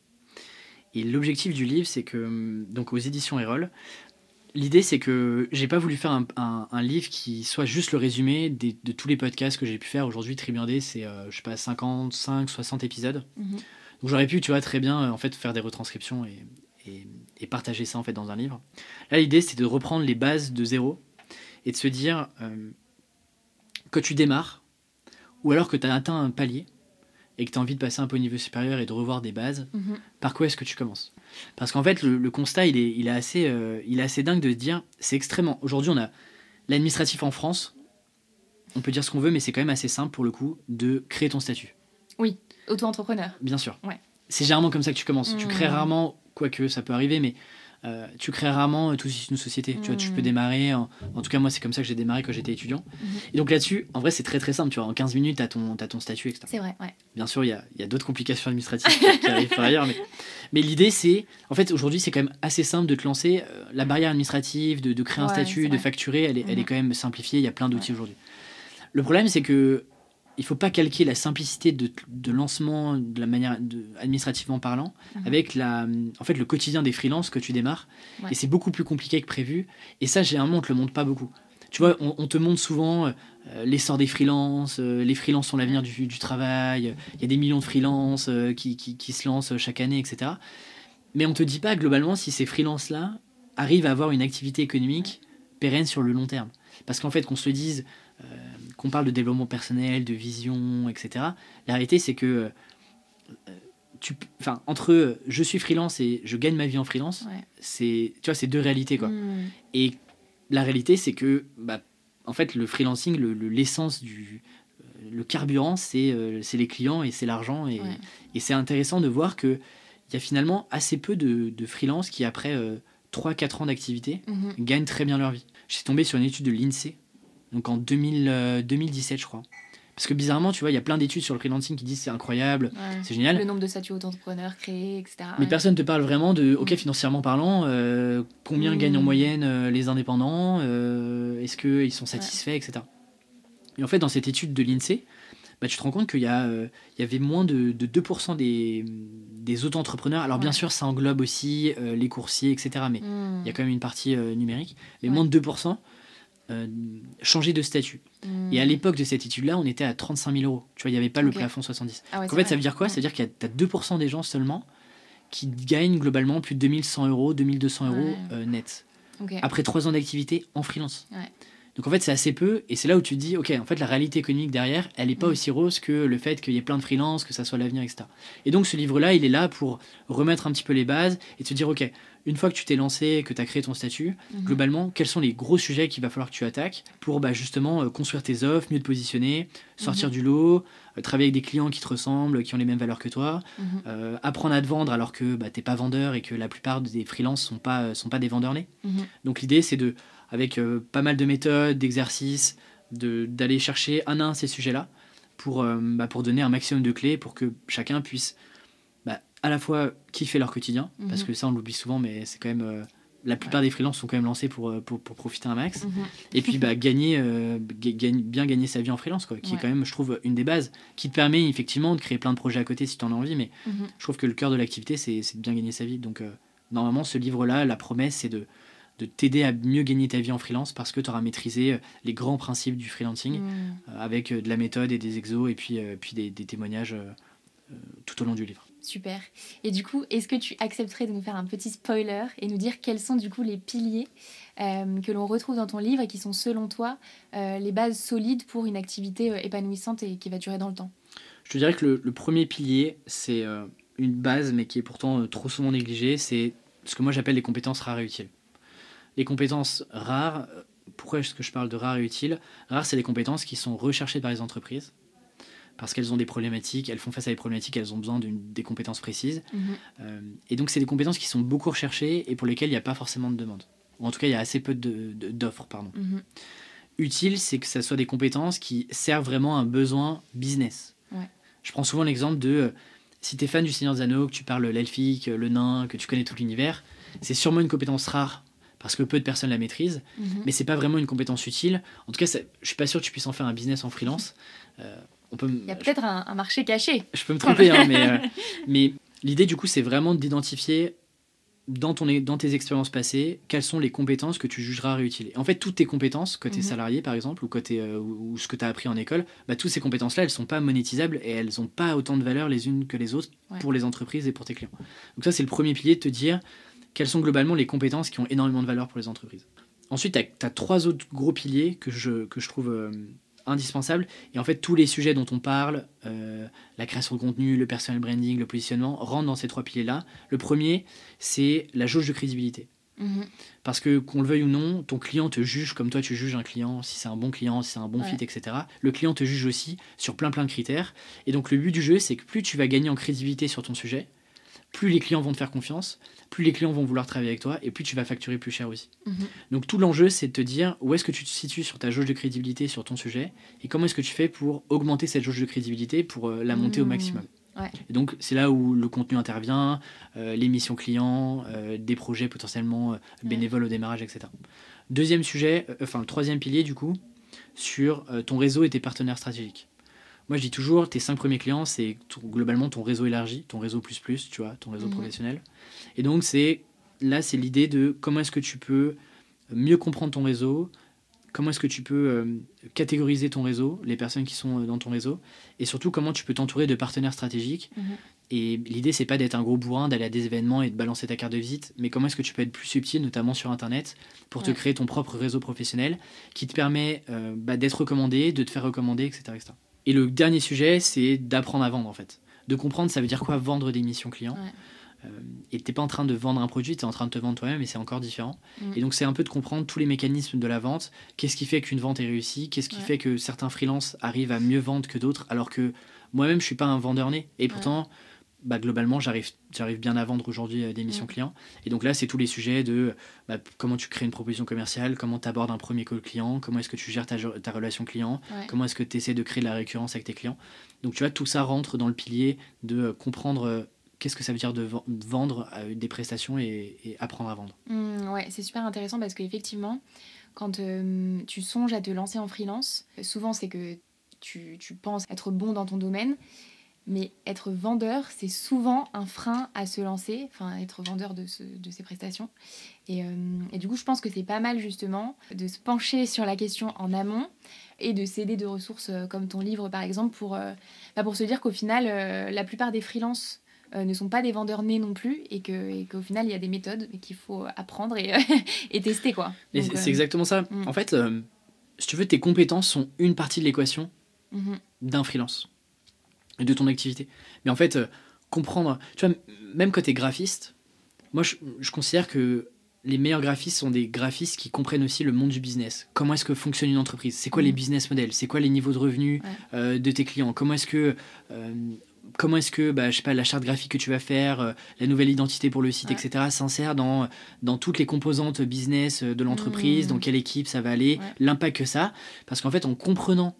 Speaker 2: Et l'objectif du livre, c'est que, hum, donc aux éditions Erol, l'idée c'est que j'ai pas voulu faire un, un- un livre qui soit juste le résumé des- de tous les podcasts que j'ai pu faire. Aujourd'hui, Tribune D, c'est, euh, je sais pas, 55, 60 épisodes.
Speaker 1: Mhm.
Speaker 2: Donc j'aurais pu, tu vois, très bien euh, en fait faire des retranscriptions et, et- et partager ça en fait dans un livre. Là, l'idée c'est de reprendre les bases de zéro et de se dire euh, que tu démarres ou alors que tu as atteint un palier et que tu as envie de passer un peu au niveau supérieur et de revoir des bases,
Speaker 1: Mhm.
Speaker 2: par quoi est-ce que tu commences? Parce qu'en fait, le, le constat, il est, il, est assez, euh, il est assez dingue de se dire, c'est extrêmement... Aujourd'hui, on a l'administratif en France, on peut dire ce qu'on veut, mais c'est quand même assez simple pour le coup de créer ton statut.
Speaker 1: Auto-entrepreneur.
Speaker 2: Bien sûr.
Speaker 1: Ouais.
Speaker 2: C'est généralement comme ça que tu commences. Tu crées rarement, quoique ça peut arriver, mais euh, tu crées rarement euh, tout de suite une société. Tu vois, tu peux démarrer. En, en tout cas, moi, c'est comme ça que j'ai démarré quand j'étais étudiant.
Speaker 1: Mhm.
Speaker 2: Et donc là-dessus, en vrai, c'est très très simple. Tu vois, en 15 minutes, tu as ton, ton statut, etc.
Speaker 1: C'est vrai, ouais.
Speaker 2: Bien sûr, il y a, y a d'autres complications administratives qui, qui arrivent par ailleurs, mais, mais l'idée, c'est, en fait, aujourd'hui, c'est quand même assez simple de te lancer. Euh, La barrière administrative, de, de créer un
Speaker 1: Ouais,
Speaker 2: statut, de facturer, elle est, elle est
Speaker 1: Mhm.
Speaker 2: quand même simplifiée. Il y a plein d'outils aujourd'hui. Le problème, c'est que il faut pas calquer la simplicité de, de lancement de la manière de, administrativement parlant
Speaker 1: Mhm.
Speaker 2: avec la, en fait, le quotidien des freelances que tu démarres.
Speaker 1: Ouais.
Speaker 2: Et c'est beaucoup plus compliqué que prévu. Et ça, généralement, on te le montre pas beaucoup. Tu vois, on, on te montre souvent euh, l'essor des freelances, euh, les freelances sont l'avenir du, du travail, il y a des millions de freelances euh, qui, qui, qui se lancent chaque année, etc. Mais on te dit pas globalement si ces freelances-là arrivent à avoir une activité économique pérenne sur le long terme. Parce qu'en fait, qu'on se le dise, euh, qu'on parle de développement personnel, de vision, etc., la réalité, c'est que euh, enfin, entre euh, je suis freelance et je gagne ma vie en freelance,
Speaker 1: Ouais.
Speaker 2: c'est, tu vois, c'est deux réalités, quoi.
Speaker 1: Mhm.
Speaker 2: Et la réalité, c'est que, bah, en fait, le freelancing, le- le- l'essence du. euh, Le carburant, c'est euh, c'est les clients et c'est l'argent. Et,
Speaker 1: Ouais.
Speaker 2: et c'est intéressant de voir qu'il y a finalement assez peu de, de freelance qui, après 3-4 ans d'activité,
Speaker 1: Mhm.
Speaker 2: gagnent très bien leur vie. Je suis tombé sur une étude de l'INSEE, donc en 2000, euh, 2017, je crois. Parce que bizarrement, tu vois, il y a plein d'études sur le freelancing qui disent c'est incroyable,
Speaker 1: Ouais.
Speaker 2: c'est génial.
Speaker 1: Le nombre de statuts auto-entrepreneurs créés, etc.
Speaker 2: Mais personne ne te parle vraiment de, ok,
Speaker 1: Mm.
Speaker 2: financièrement parlant, euh, combien
Speaker 1: Mm.
Speaker 2: gagnent en moyenne euh, les indépendants, euh, est-ce qu'ils sont satisfaits, etc. Et en fait, dans cette étude de l'INSEE, bah, tu te rends compte qu'il y, y avait moins de, de 2% des, des auto-entrepreneurs. Alors, bien sûr, ça englobe aussi les coursiers, etc. Mais
Speaker 1: Mhm.
Speaker 2: il y a quand même une partie numérique. Mais moins de 2% euh, changer de statut. Et à l'époque de cette étude-là, on était à 35 000 euros. Tu vois, il n'y avait pas le plafond 70.
Speaker 1: Ah ouais,
Speaker 2: en fait,
Speaker 1: vrai.
Speaker 2: ça veut dire quoi? Ça veut dire qu'il y a t'as 2% des gens seulement qui gagnent globalement plus de 2100 euros, 2200 euros
Speaker 1: Ouais.
Speaker 2: euh, net. Après 3 ans d'activité en freelance.
Speaker 1: Ouais.
Speaker 2: Donc en fait, c'est assez peu. Et c'est là où tu te dis, ok, en fait, la réalité économique derrière, elle n'est pas
Speaker 1: Mm.
Speaker 2: aussi rose que le fait qu'il y ait plein de freelance, que ça soit l'avenir, etc. Et donc ce livre-là, il est là pour remettre un petit peu les bases et te dire, ok, une fois que tu t'es lancé, que tu as créé ton statut,
Speaker 1: Mhm.
Speaker 2: globalement, quels sont les gros sujets qu'il va falloir que tu attaques pour bah, justement euh, construire tes offres, mieux te positionner, sortir
Speaker 1: Mhm.
Speaker 2: du lot, euh, travailler avec des clients qui te ressemblent, qui ont les mêmes valeurs que toi,
Speaker 1: Mhm.
Speaker 2: euh, apprendre à te vendre alors que bah, t'es pas vendeur et que la plupart des freelances sont pas, sont pas des vendeurs nés. Donc l'idée, c'est de, avec pas mal de méthodes, d'exercices, de- d'aller chercher un à un ces sujets-là pour, bah, pour donner un maximum de clés pour que chacun puisse à la fois kiffer leur quotidien, parce
Speaker 1: Mhm.
Speaker 2: que ça on l'oublie souvent, mais c'est quand même... euh, la plupart des freelances sont quand même lancés pour, euh, pour, pour profiter un max.
Speaker 1: Mhm.
Speaker 2: Et puis bah, gagner, euh, gagne- bien gagner sa vie en freelance, quoi, qui est quand même, je trouve, une des bases, qui te permet effectivement de créer plein de projets à côté si tu en as envie, mais
Speaker 1: Mhm.
Speaker 2: je trouve que le cœur de l'activité, c'est de bien gagner sa vie. Donc, euh, normalement, ce livre-là, la promesse, c'est de, de t'aider à mieux gagner ta vie en freelance parce que tu auras maîtrisé les grands principes du freelancing euh, avec de la méthode et des exos et puis, puis des, des témoignages tout au long du livre.
Speaker 1: Super. Et du coup, est-ce que tu accepterais de nous faire un petit spoiler et nous dire quels sont du coup les piliers euh, que l'on retrouve dans ton livre et qui sont selon toi euh, les bases solides pour une activité euh, épanouissante et qui va durer dans le temps?
Speaker 2: Je te dirais que le, le premier pilier, c'est une base, mais qui est pourtant trop souvent négligée, c'est ce que moi j'appelle les compétences rares et utiles. Les compétences rares, pourquoi est-ce que je parle de rares et utiles? Rares, c'est les compétences qui sont recherchées par les entreprises parce qu'elles ont des problématiques, elles font face à des problématiques, elles ont besoin d'une- des compétences précises.
Speaker 1: Mhm.
Speaker 2: Euh, et donc, c'est des compétences qui sont beaucoup recherchées et pour lesquelles il n'y a pas forcément de demande. Ou en tout cas, il y a assez peu d'offres. pardon.
Speaker 1: Mhm.
Speaker 2: Utile, c'est que ça soit des compétences qui servent vraiment à un besoin business.
Speaker 1: Ouais.
Speaker 2: Je prends souvent l'exemple de euh, si tu es fan du Seigneur des Anneaux, que tu parles l'elfique, le nain, que tu connais tout l'univers, c'est sûrement une compétence rare parce que peu de personnes la maîtrisent,
Speaker 1: Mhm.
Speaker 2: mais c'est pas vraiment une compétence utile. En tout cas, ça- je suis pas sûr que tu puisses en faire un business en freelance. Euh, on peut, m-
Speaker 1: Il y a peut-être un, un marché caché.
Speaker 2: je peux me tromper, hein, mais, euh, mais l'idée du coup, c'est vraiment d'identifier dans, ton, dans tes expériences passées quelles sont les compétences que tu jugeras réutiles. En fait, toutes tes compétences, côté
Speaker 1: Mhm.
Speaker 2: salarié par exemple, ou, côté, euh, ou, ce que tu as appris en école, bah, toutes ces compétences-là, elles sont pas monétisables et elles n'ont pas autant de valeur les unes que les autres
Speaker 1: Ouais.
Speaker 2: pour les entreprises et pour tes clients. Donc ça, c'est le premier pilier de te dire quelles sont globalement les compétences qui ont énormément de valeur pour les entreprises. Ensuite, tu as, trois autres gros piliers que je, que je trouve euh, indispensable. Et en fait, tous les sujets dont on parle, euh, la création de contenu, le personal branding, le positionnement, rentrent dans ces trois piliers-là. Le premier, c'est la jauge de crédibilité.
Speaker 1: Mhm.
Speaker 2: Parce que qu'on le veuille ou non, ton client te juge comme toi tu juges un client, si c'est un bon client, si c'est un bon
Speaker 1: Ouais.
Speaker 2: fit, etc. Le client te juge aussi sur plein plein de critères. Et donc le but du jeu, c'est que plus tu vas gagner en crédibilité sur ton sujet, plus les clients vont te faire confiance, plus les clients vont vouloir travailler avec toi, et plus tu vas facturer plus cher aussi.
Speaker 1: Mhm.
Speaker 2: Donc tout l'enjeu, c'est de te dire où est-ce que tu te situes sur ta jauge de crédibilité sur ton sujet, et comment est-ce que tu fais pour augmenter cette jauge de crédibilité, pour euh, la monter au
Speaker 1: Mhm.
Speaker 2: maximum.
Speaker 1: Ouais.
Speaker 2: Et donc c'est là où le contenu intervient, euh, les missions clients, euh, des projets potentiellement euh, bénévoles au démarrage, etc. Deuxième sujet, enfin le troisième pilier du coup, sur ton réseau et tes partenaires stratégiques. Moi je dis toujours, tes cinq premiers clients, c'est globalement ton réseau élargi, ton réseau plus plus, tu vois, ton réseau
Speaker 1: Mhm.
Speaker 2: professionnel. Et donc c'est là c'est l'idée de comment est-ce que tu peux mieux comprendre ton réseau, comment est-ce que tu peux euh, catégoriser ton réseau, les personnes qui sont euh, dans ton réseau, et surtout comment tu peux t'entourer de partenaires stratégiques.
Speaker 1: Mhm.
Speaker 2: Et l'idée, c'est pas d'être un gros bourrin, d'aller à des événements et de balancer ta carte de visite, mais comment est-ce que tu peux être plus subtil, notamment sur Internet, pour te créer ton propre réseau professionnel qui te permet euh, bah, d'être recommandé, de te faire recommander, etc., etc. Et le dernier sujet, c'est d'apprendre à vendre, en fait. De comprendre, ça veut dire quoi vendre des missions clients.
Speaker 1: Ouais.
Speaker 2: Euh, et t'es pas en train de vendre un produit, tu es en train de te vendre toi-même, et c'est encore différent.
Speaker 1: Mm.
Speaker 2: Et donc, c'est un peu de comprendre tous les mécanismes de la vente. Qu'est-ce qui fait qu'une vente est réussie? Qu'est-ce qui
Speaker 1: Ouais.
Speaker 2: fait que certains freelances arrivent à mieux vendre que d'autres, alors que moi-même, je suis pas un vendeur né. Et pourtant, bah, globalement, j'arrive, bien à vendre aujourd'hui euh, des missions
Speaker 1: Mm.
Speaker 2: clients. Et donc là, c'est tous les sujets de bah, comment tu crées une proposition commerciale, comment tu abordes un premier call client, comment est-ce que tu gères ta, ta relation client,
Speaker 1: Ouais.
Speaker 2: comment est-ce que tu essaies de créer de la récurrence avec tes clients. Donc tu vois, tout ça rentre dans le pilier de euh, comprendre euh, qu'est-ce que ça veut dire de ven- vendre euh, des prestations et, et apprendre à vendre.
Speaker 1: Mm, ouais, c'est super intéressant parce qu'effectivement, quand euh, tu songes à te lancer en freelance, souvent c'est que tu, tu penses être bon dans ton domaine, mais être vendeur, c'est souvent un frein à se lancer, enfin être vendeur de, ce- de ses prestations. Et, euh, et du coup, je pense que c'est pas mal justement de se pencher sur la question en amont et de s'aider de ressources euh, comme ton livre par exemple pour, euh, bah, pour se dire qu'au final, euh, la plupart des freelances ne sont pas des vendeurs nés non plus et qu'au final, il y a des méthodes qu'il faut apprendre et, et tester quoi. Donc,
Speaker 2: c'est exactement ça.
Speaker 1: mm.
Speaker 2: En fait, si tu veux, tes compétences sont une partie de l'équation
Speaker 1: mhm,
Speaker 2: d'un freelance et de ton activité. Mais en fait, euh, comprendre, tu vois, même quand tu es graphiste, moi je, je considère que les meilleurs graphistes sont des graphistes qui comprennent aussi le monde du business. Comment est-ce que fonctionne une entreprise? C'est quoi les
Speaker 1: Mhm.
Speaker 2: business models? C'est quoi les niveaux de revenus
Speaker 1: Ouais.
Speaker 2: euh, de tes clients? Comment est-ce que euh, comment est-ce que bah, je sais pas la charte graphique que tu vas faire, euh, la nouvelle identité pour le site,
Speaker 1: Ouais.
Speaker 2: etc. s'insère dans dans toutes les composantes business de l'entreprise,
Speaker 1: Mhm.
Speaker 2: dans quelle équipe ça va aller,
Speaker 1: Ouais.
Speaker 2: l'impact que ça. Parce qu'en fait, en comprenant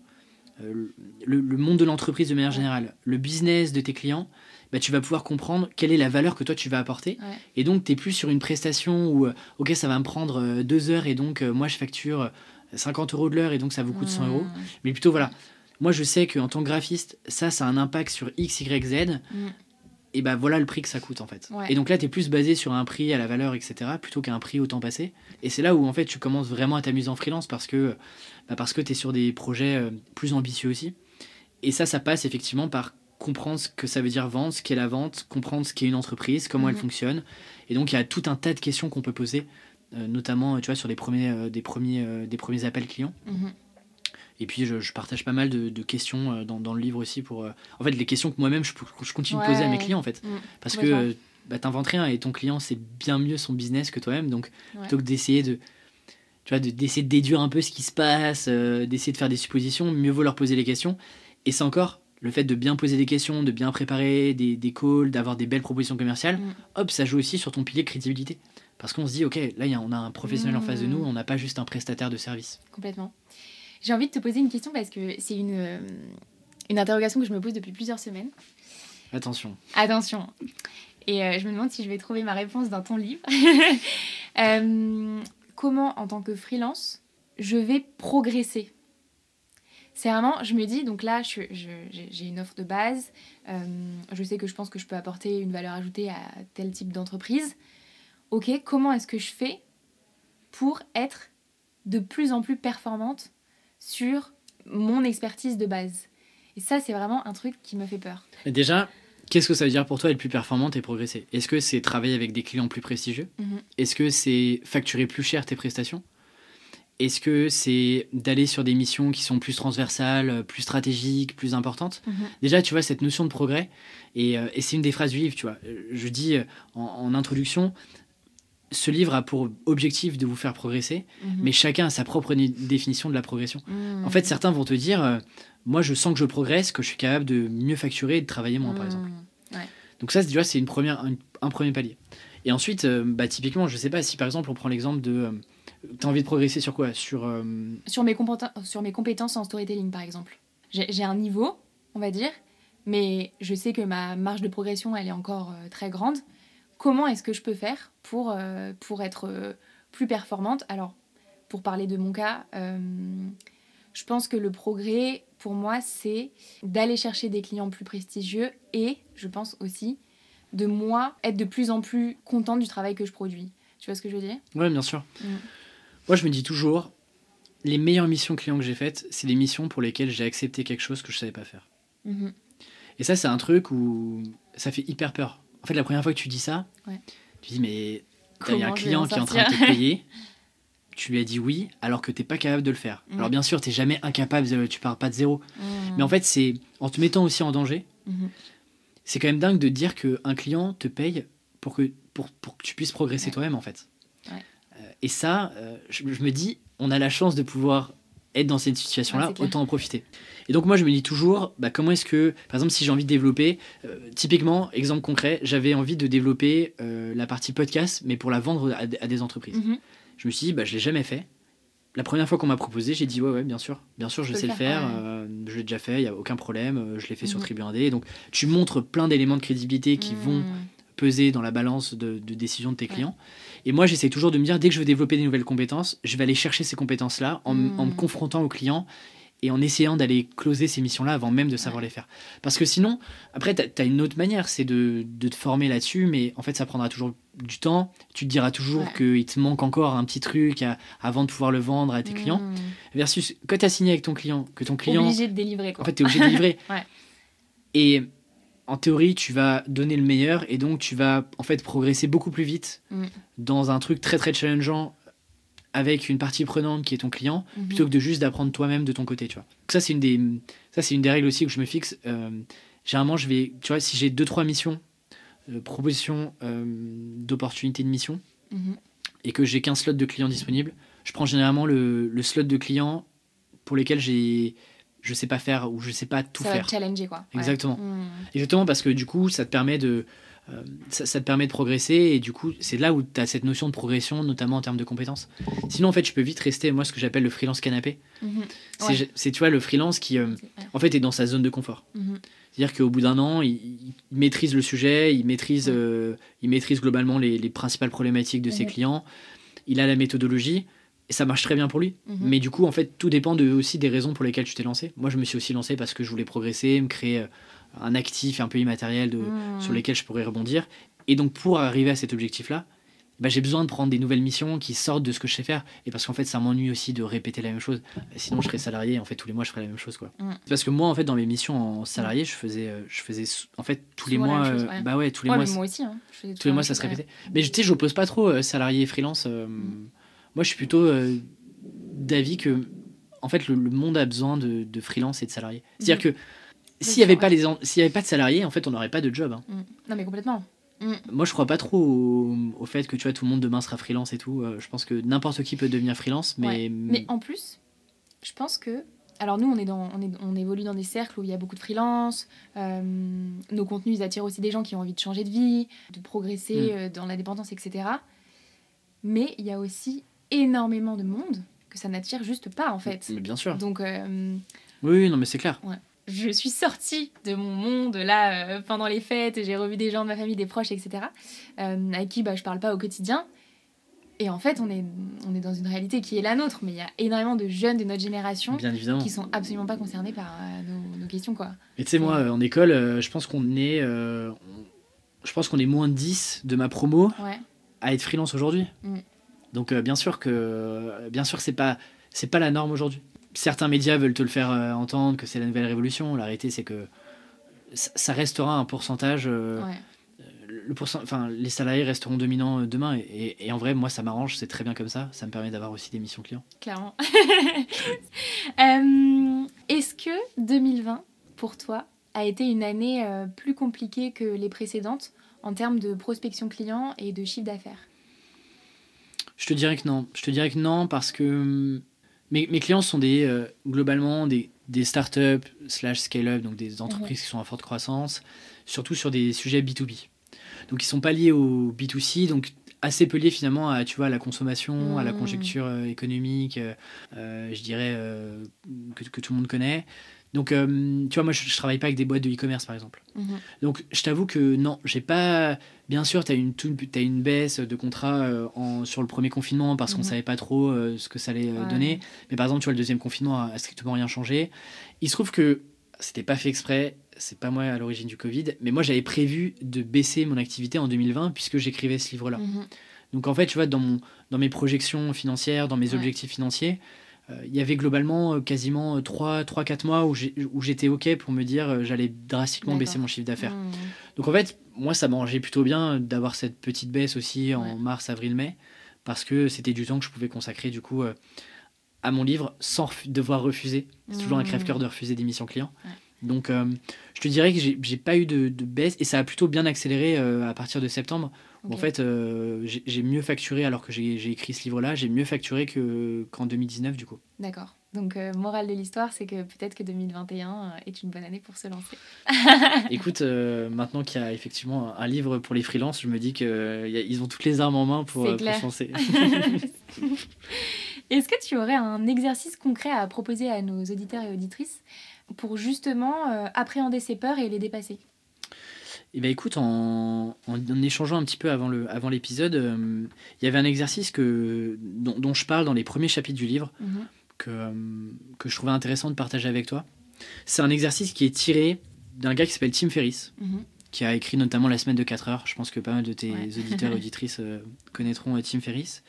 Speaker 2: le, le monde de l'entreprise de manière générale, le business de tes clients, bah, tu vas pouvoir comprendre quelle est la valeur que toi tu vas apporter.
Speaker 1: Ouais.
Speaker 2: Et donc, tu n'es plus sur une prestation où, euh, ok, ça va me prendre euh, deux heures et donc euh, moi je facture euh, 50 euros de l'heure et donc ça vous coûte 100 euros.
Speaker 1: mm,
Speaker 2: Mais plutôt, voilà, moi je sais qu'en tant que graphiste, ça, ça a un impact sur X, Y, Z.
Speaker 1: mm,
Speaker 2: Et bah voilà le prix que ça coûte en fait.
Speaker 1: Ouais.
Speaker 2: Et donc là, tu es plus basé sur un prix à la valeur, etc., plutôt qu'un prix au temps passé. Et c'est là où en fait tu commences vraiment à t'amuser en freelance parce que, bah, parce que tu es sur des projets euh, plus ambitieux aussi. Et ça, ça passe effectivement par comprendre ce que ça veut dire vendre, ce qu'est la vente, comprendre ce qu'est une entreprise, comment elle
Speaker 1: Mhm.
Speaker 2: fonctionne. Et donc il y a tout un tas de questions qu'on peut poser, euh, notamment tu vois, sur les premiers, euh, des, premiers, euh, des premiers appels clients.
Speaker 1: mhm.
Speaker 2: Et puis je, je partage pas mal de, de questions euh, dans, dans le livre aussi pour... euh, en fait, les questions que moi-même je, je continue de poser à mes clients en fait.
Speaker 1: Mm,
Speaker 2: Parce que euh, bah, t'inventes rien et ton client c'est bien mieux son business que toi-même. Donc
Speaker 1: Ouais.
Speaker 2: plutôt que d'essayer de, tu vois, de- d'essayer de déduire un peu ce qui se passe, euh, d'essayer de faire des suppositions, mieux vaut leur poser les questions. Et c'est encore le fait de bien poser des questions, de bien préparer des, des calls, d'avoir des belles propositions commerciales.
Speaker 1: Mm.
Speaker 2: Hop, ça joue aussi sur ton pilier de crédibilité. Parce qu'on se dit, ok, là, il y a- on a un professionnel en face de
Speaker 1: Mm.
Speaker 2: nous, on n'a pas juste un prestataire de service.
Speaker 1: Complètement. J'ai envie de te poser une question parce que c'est une, euh, une interrogation que je me pose depuis plusieurs semaines.
Speaker 2: Attention.
Speaker 1: Attention. Et euh, je me demande si je vais trouver ma réponse dans ton livre. Euh, comment, en tant que freelance, je vais progresser? C'est vraiment, je me dis, donc là, je- je- j'ai une offre de base. euh, je sais que je pense que je peux apporter une valeur ajoutée à tel type d'entreprise. Ok, comment est-ce que je fais pour être de plus en plus performante sur mon expertise de base Et ça, c'est vraiment un truc qui me fait peur.
Speaker 2: Déjà, qu'est-ce que ça veut dire pour toi être plus performante et progresser? Est-ce que c'est travailler avec des clients plus prestigieux?
Speaker 1: Mhm.
Speaker 2: Est-ce que c'est facturer plus cher tes prestations? Est-ce que c'est d'aller sur des missions qui sont plus transversales, plus stratégiques, plus importantes?
Speaker 1: Mhm.
Speaker 2: Déjà, tu vois, cette notion de progrès, et, euh, et c'est une des phrases du livre, tu vois. Je dis euh, en, en introduction, ce livre a pour objectif de vous faire progresser,
Speaker 1: Mhm.
Speaker 2: mais chacun a sa propre définition de la progression.
Speaker 1: Mhm.
Speaker 2: En fait, certains vont te dire, euh, moi je sens que je progresse, que je suis capable de mieux facturer et de travailler moins, par exemple.
Speaker 1: Mhm.
Speaker 2: Donc ça, c'est une première, un, un premier palier. Et ensuite, euh, bah, typiquement, je sais pas, si par exemple on prend l'exemple de... tu as envie de progresser sur quoi? Sur... euh,
Speaker 1: Sur mes, compéten- sur mes compétences en storytelling, par exemple. J'ai un niveau, on va dire, mais je sais que ma marge de progression, elle est encore euh, très grande. Comment est-ce que je peux faire pour, euh, pour être euh, plus performante? Alors, pour parler de mon cas, euh, je pense que le progrès, pour moi, c'est d'aller chercher des clients plus prestigieux et, je pense aussi, de moi être de plus en plus contente du travail que je produis. Tu vois ce que je veux dire?
Speaker 2: Ouais, bien sûr.
Speaker 1: Mm.
Speaker 2: Moi, je me dis toujours, les meilleures missions clients que j'ai faites, c'est des missions pour lesquelles j'ai accepté quelque chose que je savais pas faire.
Speaker 1: Mhm.
Speaker 2: Et ça, c'est un truc où ça fait hyper peur. En fait, la première fois que tu dis ça,
Speaker 1: Ouais.
Speaker 2: tu dis, mais il y a un client
Speaker 1: en
Speaker 2: qui est en train de te payer. tu lui as dit oui, alors que t'es pas capable de le faire.
Speaker 1: Mm.
Speaker 2: Alors bien sûr, t'es jamais incapable, euh, tu pars pas de zéro.
Speaker 1: Mhm.
Speaker 2: Mais en fait, c'est en te mettant aussi en danger,
Speaker 1: Mhm.
Speaker 2: c'est quand même dingue de dire qu'un client te paye pour que, pour, pour que tu puisses progresser
Speaker 1: Ouais.
Speaker 2: toi-même, en fait.
Speaker 1: Ouais.
Speaker 2: Euh, et ça, euh, je, je me dis, on a la chance de pouvoir être dans cette situation-là, autant en profiter. Et donc moi, je me dis toujours, bah, comment est-ce que, par exemple, si j'ai envie de développer, euh, typiquement, exemple concret, j'avais envie de développer euh, la partie podcast, mais pour la vendre à, à des entreprises.
Speaker 1: Mhm.
Speaker 2: Je me suis dit, bah, je l'ai jamais fait. La première fois qu'on m'a proposé, j'ai dit ouais, ouais, bien sûr, bien sûr, je sais
Speaker 1: le
Speaker 2: faire,
Speaker 1: faire, ouais.
Speaker 2: euh, je l'ai déjà fait, il y a aucun problème, je l'ai fait sur
Speaker 1: Mhm.
Speaker 2: Tribu 1D. Donc, tu montres plein d'éléments de crédibilité qui vont
Speaker 1: Mhm.
Speaker 2: peser dans la balance de, de décision de tes clients. Et moi, j'essaie toujours de me dire, dès que je veux développer des nouvelles compétences, je vais aller chercher ces compétences-là en, m- en me confrontant aux clients et en essayant d'aller closer ces missions-là avant même de savoir
Speaker 1: Ouais.
Speaker 2: les faire. Parce que sinon, après, tu as, une autre manière, c'est de, de te former là-dessus, mais en fait, ça prendra toujours du temps. Tu te diras toujours
Speaker 1: Ouais.
Speaker 2: qu'il te manque encore un petit truc à- avant de pouvoir le vendre à tes clients.
Speaker 1: Mhm.
Speaker 2: Versus quand tu as signé avec ton client, que ton client,
Speaker 1: Obligé de délivrer quoi.
Speaker 2: en fait, tu es obligé de livrer.
Speaker 1: Ouais.
Speaker 2: Et en théorie, tu vas donner le meilleur et donc tu vas en fait progresser beaucoup plus vite
Speaker 1: Mm.
Speaker 2: dans un truc très très challengeant avec une partie prenante qui est ton client
Speaker 1: Mhm.
Speaker 2: plutôt que de juste d'apprendre toi-même de ton côté, tu vois. Donc ça c'est une des ça c'est une des règles aussi que je me fixe. Euh, généralement, je vais tu vois si j'ai deux trois missions euh, propositions euh, d'opportunités de mission
Speaker 1: Mhm.
Speaker 2: et que j'ai qu'un slot de clients disponible, je prends généralement le, le slot de clients pour lesquels j'ai je sais pas faire ou je sais pas tout
Speaker 1: ça va
Speaker 2: faire.
Speaker 1: te challenger quoi.
Speaker 2: Exactement.
Speaker 1: Mhm.
Speaker 2: Exactement, parce que du coup, ça te permet de, euh, ça, ça te permet de progresser et du coup, c'est là où tu as cette notion de progression, notamment en termes de compétences. Sinon, en fait, tu peux vite rester, moi, ce que j'appelle le freelance canapé.
Speaker 1: Mhm.
Speaker 2: C'est,
Speaker 1: Ouais.
Speaker 2: c'est, tu vois, le freelance qui, euh, en fait, est dans sa zone de confort.
Speaker 1: Mhm.
Speaker 2: C'est-à-dire qu'au bout d'un an, il, il maîtrise le sujet, il maîtrise, euh, il maîtrise globalement les, les principales problématiques de ses
Speaker 1: Mhm.
Speaker 2: clients, il a la méthodologie. Et ça marche très bien pour lui.
Speaker 1: Mhm.
Speaker 2: Mais du coup, en fait, tout dépend de, aussi des raisons pour lesquelles tu t'es lancé. Moi, je me suis aussi lancé parce que je voulais progresser, me créer euh, un actif un peu immatériel de,
Speaker 1: Mhm.
Speaker 2: sur lesquels je pourrais rebondir. Et donc, pour arriver à cet objectif-là, bah, j'ai besoin de prendre des nouvelles missions qui sortent de ce que je sais faire. Et parce qu'en fait, ça m'ennuie aussi de répéter la même chose. Sinon, je serais salarié. En fait, tous les mois, je ferais la même chose. Quoi.
Speaker 1: Mm.
Speaker 2: Parce que moi, en fait, dans mes missions en salarié, je faisais, euh, je faisais en fait tous les mois.
Speaker 1: chose,
Speaker 2: euh,
Speaker 1: ouais.
Speaker 2: Bah ouais, tous les
Speaker 1: Ouais,
Speaker 2: mois.
Speaker 1: moi aussi. hein.
Speaker 2: Tous les mois, ça se répétait. Mais tu sais, je n'oppose pas trop euh, salarié et freelance. euh,
Speaker 1: Mm.
Speaker 2: Moi, je suis plutôt euh, d'avis que, en fait, le, le monde a besoin de, de freelance et de salariés. C'est-à-dire que s'il n'y avait, pas
Speaker 1: ouais.
Speaker 2: les en- s'il y avait pas de salariés, en fait, on n'aurait pas de job. hein.
Speaker 1: Mhm. Non mais complètement.
Speaker 2: Moi, je crois pas trop au, au fait que tu vois, tout le monde demain sera freelance et tout. Euh, je pense que n'importe qui peut devenir freelance, mais.
Speaker 1: Ouais. Mais en plus, je pense que. Alors nous, on, est dans, on, est, on évolue dans des cercles où il y a beaucoup de freelance. euh, nos contenus, ils attirent aussi des gens qui ont envie de changer de vie, de progresser
Speaker 2: Mm.
Speaker 1: euh, dans la dépendance, etc. Mais il y a aussi énormément de monde que ça n'attire juste pas, en fait.
Speaker 2: Mais bien sûr.
Speaker 1: Donc, euh,
Speaker 2: Oui, non, mais c'est clair.
Speaker 1: je suis sortie de mon monde là euh, pendant les fêtes. J'ai revu des gens de ma famille, des proches, etc. euh, avec qui bah, je parle pas au quotidien. Et en fait, on est, on est dans une réalité qui est la nôtre. Mais il y a énormément de jeunes de notre génération
Speaker 2: Bien évidemment.
Speaker 1: qui sont absolument pas concernés par nos, nos questions, quoi.
Speaker 2: Et tu sais, moi, en école, je pense qu'on est. on- je pense qu'on est moins de 10 de ma promo
Speaker 1: Ouais.
Speaker 2: à être freelance aujourd'hui.
Speaker 1: Mm.
Speaker 2: Donc euh, bien sûr que bien sûr c'est pas c'est pas la norme aujourd'hui. Certains médias veulent te le faire euh, entendre que c'est la nouvelle révolution. La réalité c'est que ça, restera un pourcentage. euh,
Speaker 1: ouais.
Speaker 2: le pourcent... enfin, les salariés resteront dominants euh, demain. Et, et en vrai, moi, ça m'arrange, c'est très bien comme ça. Ça me permet d'avoir aussi des missions clients.
Speaker 1: Clairement. Euh, Est-ce que 2020, pour toi, a été une année euh, plus compliquée que les précédentes en termes de prospection client et de chiffre d'affaires?
Speaker 2: Je te dirais que non. Je te dirais que non parce que hum, mes, mes clients sont des, euh, globalement des, des startups slash scale-up, donc des entreprises qui sont à forte croissance, surtout sur des sujets B2B. Donc ils sont pas liés au B2C, donc assez peu liés finalement à, tu vois, à la consommation, à la
Speaker 1: Mm.
Speaker 2: conjecture euh, économique, euh, euh, je dirais, euh, que, que tout le monde connaît. Donc, euh, tu vois, moi, je, je travaille pas avec des boîtes de e-commerce, par exemple.
Speaker 1: Mhm.
Speaker 2: Donc, je t'avoue que non, j'ai pas. Bien sûr, tu as une, baisse de contrats euh, en, sur le premier confinement parce qu'on
Speaker 1: Mhm.
Speaker 2: savait pas trop euh, ce que ça allait
Speaker 1: Ouais.
Speaker 2: donner. Mais par exemple, tu vois, le deuxième confinement a, a strictement rien changé. Il se trouve que c'était pas fait exprès, c'est pas moi à l'origine du Covid, mais moi j'avais prévu de baisser mon activité en 2020 puisque j'écrivais ce livre-là.
Speaker 1: Mhm.
Speaker 2: Donc en fait, tu vois, dans, mon, dans mes projections financières, dans mes
Speaker 1: Ouais.
Speaker 2: objectifs financiers, il y avait globalement euh, quasiment 3-4 mois où j'étais OK pour me dire euh, j'allais drastiquement baisser mon chiffre d'affaires.
Speaker 1: Mhm.
Speaker 2: Donc en fait, moi, ça m'arrangeait plutôt bien d'avoir cette petite baisse aussi en
Speaker 1: Ouais.
Speaker 2: mars, avril, mai, parce que c'était du temps que je pouvais consacrer du coup euh, à mon livre sans devoir refuser. C'est toujours un
Speaker 1: Mhm.
Speaker 2: crève-cœur de refuser des missions clients.
Speaker 1: Ouais.
Speaker 2: Donc euh, je te dirais que j'ai j'ai pas eu de, de baisse et ça a plutôt bien accéléré euh, à partir de septembre. En fait, euh, j'ai mieux facturé alors que j'ai écrit ce livre-là, j'ai mieux facturé que- qu'en 2019 du coup.
Speaker 1: D'accord. Donc, euh, morale de l'histoire, c'est que peut-être que 2021 euh, est une bonne année pour se lancer.
Speaker 2: Écoute, euh, maintenant qu'il y a effectivement un livre pour les freelances, je me dis qu'ils ont toutes les armes en main pour, pour se lancer.
Speaker 1: Est-ce que tu aurais un exercice concret à proposer à nos auditeurs et auditrices pour justement appréhender ces peurs et les dépasser?
Speaker 2: Et ben écoute, en, en, en échangeant un petit peu avant le avant l'épisode, euh, il y avait un exercice que, dont, dont je parle dans les premiers chapitres du livre
Speaker 1: Mhm.
Speaker 2: que, euh, que je trouvais intéressant de partager avec toi. C'est un exercice qui est tiré d'un gars qui s'appelle Tim Ferriss,
Speaker 1: Mhm.
Speaker 2: qui a écrit notamment La semaine de 4 heures. Je pense que pas mal de tes
Speaker 1: Ouais.
Speaker 2: auditeurs et auditrices euh, connaîtront Tim Ferriss.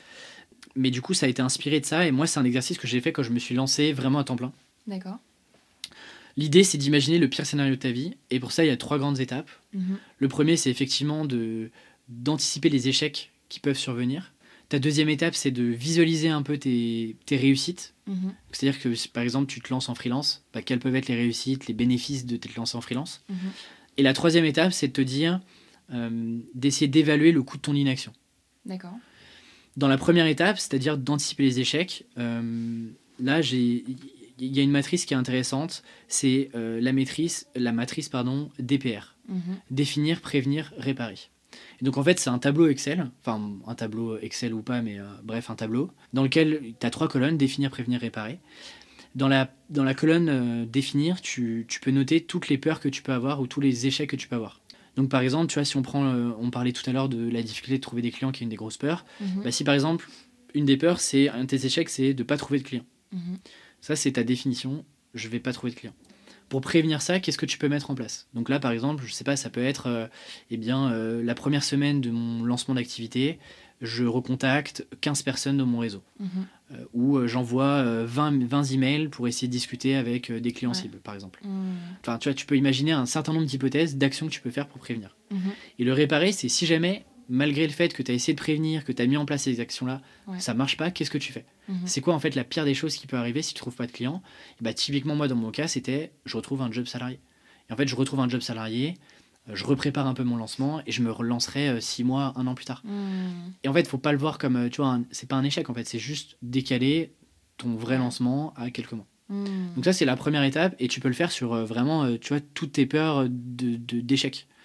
Speaker 2: Mais du coup, ça a été inspiré de ça. Et moi, c'est un exercice que j'ai fait quand je me suis lancé vraiment à temps plein.
Speaker 1: D'accord.
Speaker 2: L'idée, c'est d'imaginer le pire scénario de ta vie. Et pour ça, il y a trois grandes étapes.
Speaker 1: Mhm.
Speaker 2: Le premier, c'est effectivement de d'anticiper les échecs qui peuvent survenir. Ta deuxième étape, c'est de visualiser un peu tes, tes réussites.
Speaker 1: Mhm.
Speaker 2: C'est-à-dire que, par exemple, tu te lances en freelance, bah, quelles peuvent être les réussites, les bénéfices de te lancer en freelance?
Speaker 1: Mhm.
Speaker 2: Et la troisième étape, c'est de te dire, euh, d'essayer d'évaluer le coût de ton inaction.
Speaker 1: D'accord.
Speaker 2: Dans la première étape, c'est-à-dire d'anticiper les échecs, euh, là, j'ai il y a une matrice qui est intéressante, c'est euh, la matrice, la matrice pardon, DPR
Speaker 1: Mhm.
Speaker 2: définir, prévenir, réparer. Et donc en fait, c'est un tableau Excel, enfin un tableau Excel ou pas, mais euh, bref, un tableau, dans lequel tu as trois colonnes, définir, prévenir, réparer. Dans la, dans la colonne euh, définir, tu, tu peux noter toutes les peurs que tu peux avoir ou tous les échecs que tu peux avoir. Donc par exemple, tu vois, si on prend, euh, on parlait tout à l'heure de la difficulté de trouver des clients qui est une des grosses peurs,
Speaker 1: Mhm.
Speaker 2: bah, si par exemple, une des peurs, c'est un de tes échecs, c'est de pas trouver de clients.
Speaker 1: Mhm.
Speaker 2: Ça, c'est ta définition. Je vais pas trouver de clients. Pour prévenir ça, qu'est-ce que tu peux mettre en place? Donc là, par exemple, je sais pas, ça peut être, euh, eh bien, euh, la première semaine de mon lancement d'activité, je recontacte 15 personnes de mon réseau,
Speaker 1: Mhm.
Speaker 2: euh, ou j'envoie euh, 20, 20 emails pour essayer de discuter avec des clients
Speaker 1: Ouais.
Speaker 2: cibles, par exemple.
Speaker 1: Mhm.
Speaker 2: Enfin, tu vois, tu peux imaginer un certain nombre d'hypothèses, d'actions que tu peux faire pour prévenir.
Speaker 1: Mhm.
Speaker 2: Et le réparer, c'est si jamais, malgré le fait que tu as essayé de prévenir, que tu as mis en place ces actions-là,
Speaker 1: Ouais.
Speaker 2: ça marche pas, qu'est-ce que tu fais
Speaker 1: Mhm.
Speaker 2: c'est quoi en fait la pire des choses qui peut arriver si tu trouves pas de clients et bah, Typiquement, moi dans mon cas, c'était je retrouve un job salarié. Et en fait, je retrouve un job salarié, euh, je reprépare un peu mon lancement et je me relancerai euh, six mois, un an plus tard.
Speaker 1: Mhm.
Speaker 2: Et en fait, faut pas le voir comme, euh, tu vois, c'est pas un échec en fait, c'est juste décaler ton vrai lancement à quelques mois.
Speaker 1: Mhm.
Speaker 2: Donc ça, c'est la première étape et tu peux le faire sur euh, vraiment, euh, tu vois, toutes tes peurs de, de- d'échec. Euh,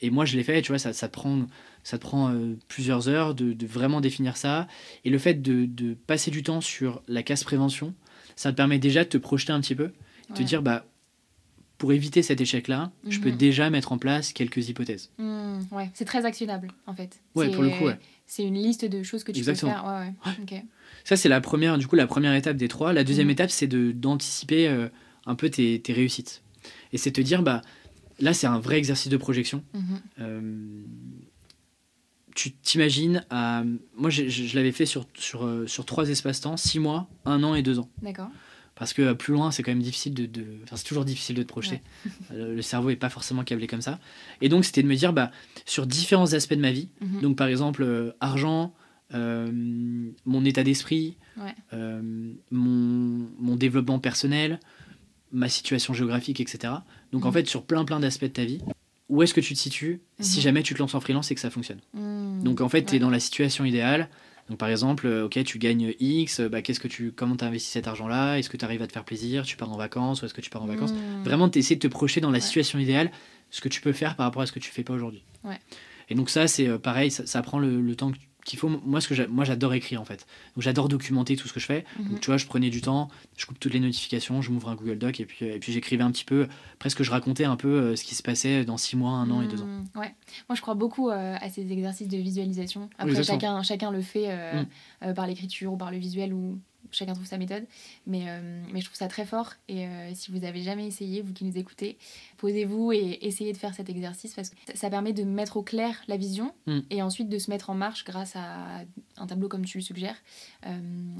Speaker 2: et moi, je l'ai fait, tu vois, ça, ça te prend, ça prend euh, plusieurs heures de, de vraiment définir ça. Et le fait de, de passer du temps sur la casse prévention, ça te permet déjà de te projeter un petit peu, de te dire, bah, pour éviter cet échec-là, je peux
Speaker 1: Mhm.
Speaker 2: déjà mettre en place quelques hypothèses.
Speaker 1: Mhm. Ouais, c'est très actionnable en fait.
Speaker 2: Ouais,
Speaker 1: C'est-
Speaker 2: pour le coup, ouais.
Speaker 1: C'est une liste de choses que tu
Speaker 2: Exactement.
Speaker 1: peux faire. Ouais, ouais.
Speaker 2: Ça, c'est la première, du coup, la première étape des trois. La deuxième
Speaker 1: Mhm.
Speaker 2: étape, c'est d'anticiper euh, un peu tes, tes réussites. Et c'est te dire, bah, là, c'est un vrai exercice de projection.
Speaker 1: Mhm.
Speaker 2: Euh, tu t'imagines à. Moi, je, je- je l'avais fait sur, sur, euh, sur trois espaces-temps, six mois, un an et deux ans.
Speaker 1: D'accord.
Speaker 2: Parce que plus loin, c'est quand même difficile de. de... Enfin, c'est toujours difficile de te projeter. le cerveau est pas forcément câblé comme ça. Et donc, c'était de me dire, bah, sur différents aspects de ma vie,
Speaker 1: Mhm.
Speaker 2: donc par exemple, argent, euh, mon état d'esprit,
Speaker 1: Ouais.
Speaker 2: euh, mon, mon développement personnel, ma situation géographique, etc. Donc en
Speaker 1: Mhm.
Speaker 2: fait, sur plein plein d'aspects de ta vie, où est-ce que tu te situes si
Speaker 1: Mhm.
Speaker 2: jamais tu te lances en freelance et que ça fonctionne?
Speaker 1: Mm.
Speaker 2: Donc en fait, tu es
Speaker 1: Ouais.
Speaker 2: dans la situation idéale. Donc par exemple, euh, ok, tu gagnes X, euh, bah, qu'est-ce que tu, comment tu investi cet argent-là? Est-ce que tu arrives à te faire plaisir? Tu pars en vacances ou est-ce que tu pars en vacances?
Speaker 1: Mm.
Speaker 2: Vraiment, tu essaies de te projeter dans la
Speaker 1: Ouais.
Speaker 2: situation idéale, ce que tu peux faire par rapport à ce que tu fais pas aujourd'hui.
Speaker 1: Ouais.
Speaker 2: Et donc ça, c'est euh, pareil, ça, ça prend le, le temps que- qu'il faut. Moi, ce que moi, j'adore écrire en fait. Donc j'adore documenter tout ce que je fais.
Speaker 1: Mhm.
Speaker 2: Donc tu vois, je prenais du temps, je coupe toutes les notifications, je m'ouvre un Google Doc et puis, et puis j'écrivais un petit peu, presque je racontais un peu euh, ce qui se passait dans six mois, un an et deux ans.
Speaker 1: Mm, Ouais. Moi, je crois beaucoup euh, à ces exercices de visualisation. Après, chacun, chacun le fait euh,
Speaker 2: Mm.
Speaker 1: euh, par l'écriture ou par le visuel ou chacun trouve sa méthode. Mais, euh, mais je trouve ça très fort. Et euh, si vous avez jamais essayé, vous qui nous écoutez, posez-vous et essayez de faire cet exercice parce que ça- permet de mettre au clair la vision
Speaker 2: Mm.
Speaker 1: et ensuite de se mettre en marche grâce à un tableau comme tu le suggères euh,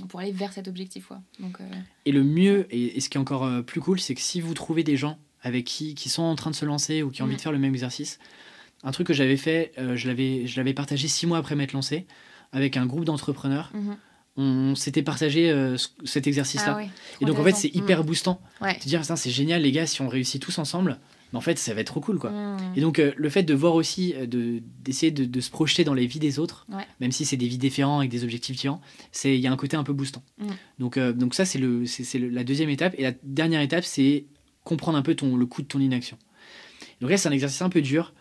Speaker 1: pour aller vers cet objectif. Donc,
Speaker 2: Et le mieux, et, et ce qui est encore plus cool, c'est que si vous trouvez des gens avec qui, qui sont en train de se lancer ou qui ont envie
Speaker 1: Mm.
Speaker 2: de faire le même exercice, un truc que j'avais fait, je l'avais partagé six mois après m'être lancé, avec un groupe d'entrepreneurs,
Speaker 1: mhm.
Speaker 2: On s'était partagé euh, ce- cet exercice-là.
Speaker 1: Ah
Speaker 2: et donc en fait, c'est hyper boostant.
Speaker 1: Mm. Ouais.
Speaker 2: Te dire, Putain, c'est génial les gars, si on réussit tous ensemble, mais en fait, ça va être trop cool quoi.
Speaker 1: Mm.
Speaker 2: Et donc, euh, le fait de voir aussi, euh, de- d'essayer de, de se projeter dans les vies des autres,
Speaker 1: Ouais.
Speaker 2: même si c'est des vies différentes avec des objectifs différents, c'est il y a un côté un peu boostant.
Speaker 1: Mm.
Speaker 2: Donc, euh, donc ça, c'est le, la deuxième étape. Et la dernière étape, c'est comprendre un peu ton, le coût de ton inaction. Donc là, c'est un exercice un peu dur.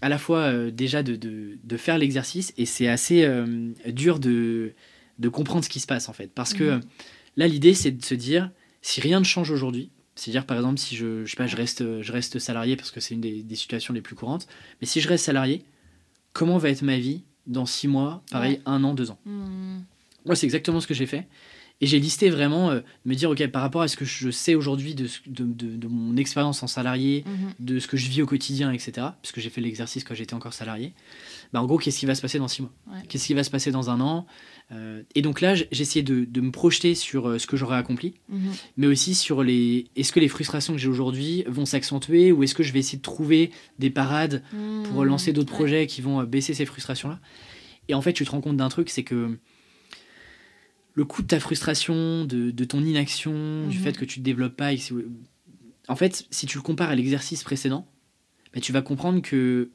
Speaker 2: À la fois euh, déjà de, de, de faire l'exercice et c'est assez euh, dur de, de comprendre ce qui se passe en fait. Parce que euh, là, l'idée, c'est de se dire, si rien ne change aujourd'hui, c'est-à-dire par exemple si je, je sais pas, je reste, je reste salarié parce que c'est une des, des situations les plus courantes, mais si je reste salarié, comment va être ma vie dans six mois, pareil,
Speaker 1: Ouais.
Speaker 2: un an, deux ans?
Speaker 1: Mm.
Speaker 2: Moi, c'est exactement ce que j'ai fait. Et j'ai listé vraiment, euh, me dire, ok, par rapport à ce que je sais aujourd'hui de, ce- de, de- de mon expérience en salarié,
Speaker 1: Mhm.
Speaker 2: de ce que je vis au quotidien, etc., puisque j'ai fait l'exercice quand j'étais encore salarié, bah, en gros, qu'est-ce qui va se passer dans six mois?
Speaker 1: Ouais.
Speaker 2: Qu'est-ce qui va se passer dans un an? Euh, Et donc là, j- j'ai essayé de, de me projeter sur euh, ce que j'aurais accompli,
Speaker 1: Mhm.
Speaker 2: mais aussi sur les. Est-ce que les frustrations que j'ai aujourd'hui vont s'accentuer ou est-ce que je vais essayer de trouver des parades pour
Speaker 1: Mm.
Speaker 2: lancer d'autres
Speaker 1: Ouais.
Speaker 2: projets qui vont baisser ces frustrations-là? Et en fait, tu te rends compte d'un truc, c'est que le coût de ta frustration, de, de ton inaction, du
Speaker 1: Mhm.
Speaker 2: fait que tu te développes pas, et en fait, si tu le compares à l'exercice précédent, bah, tu vas comprendre que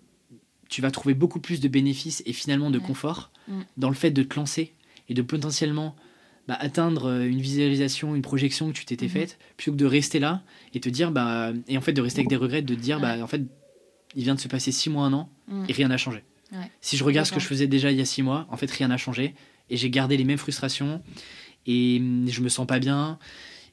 Speaker 2: tu vas trouver beaucoup plus de bénéfices et finalement de confort
Speaker 1: Mm.
Speaker 2: dans le fait de te lancer et de potentiellement bah, atteindre euh, une visualisation, une projection que tu t'étais
Speaker 1: Mhm.
Speaker 2: faite, plutôt que de rester là et te dire bah et en fait de rester avec des regrets, de te dire bah en fait il vient de se passer six mois, un an
Speaker 1: Mm.
Speaker 2: et rien n'a changé.
Speaker 1: Ouais.
Speaker 2: Si je regarde ce que je faisais déjà il y a six mois, en fait rien n'a changé et j'ai gardé les mêmes frustrations et hum, je me sens pas bien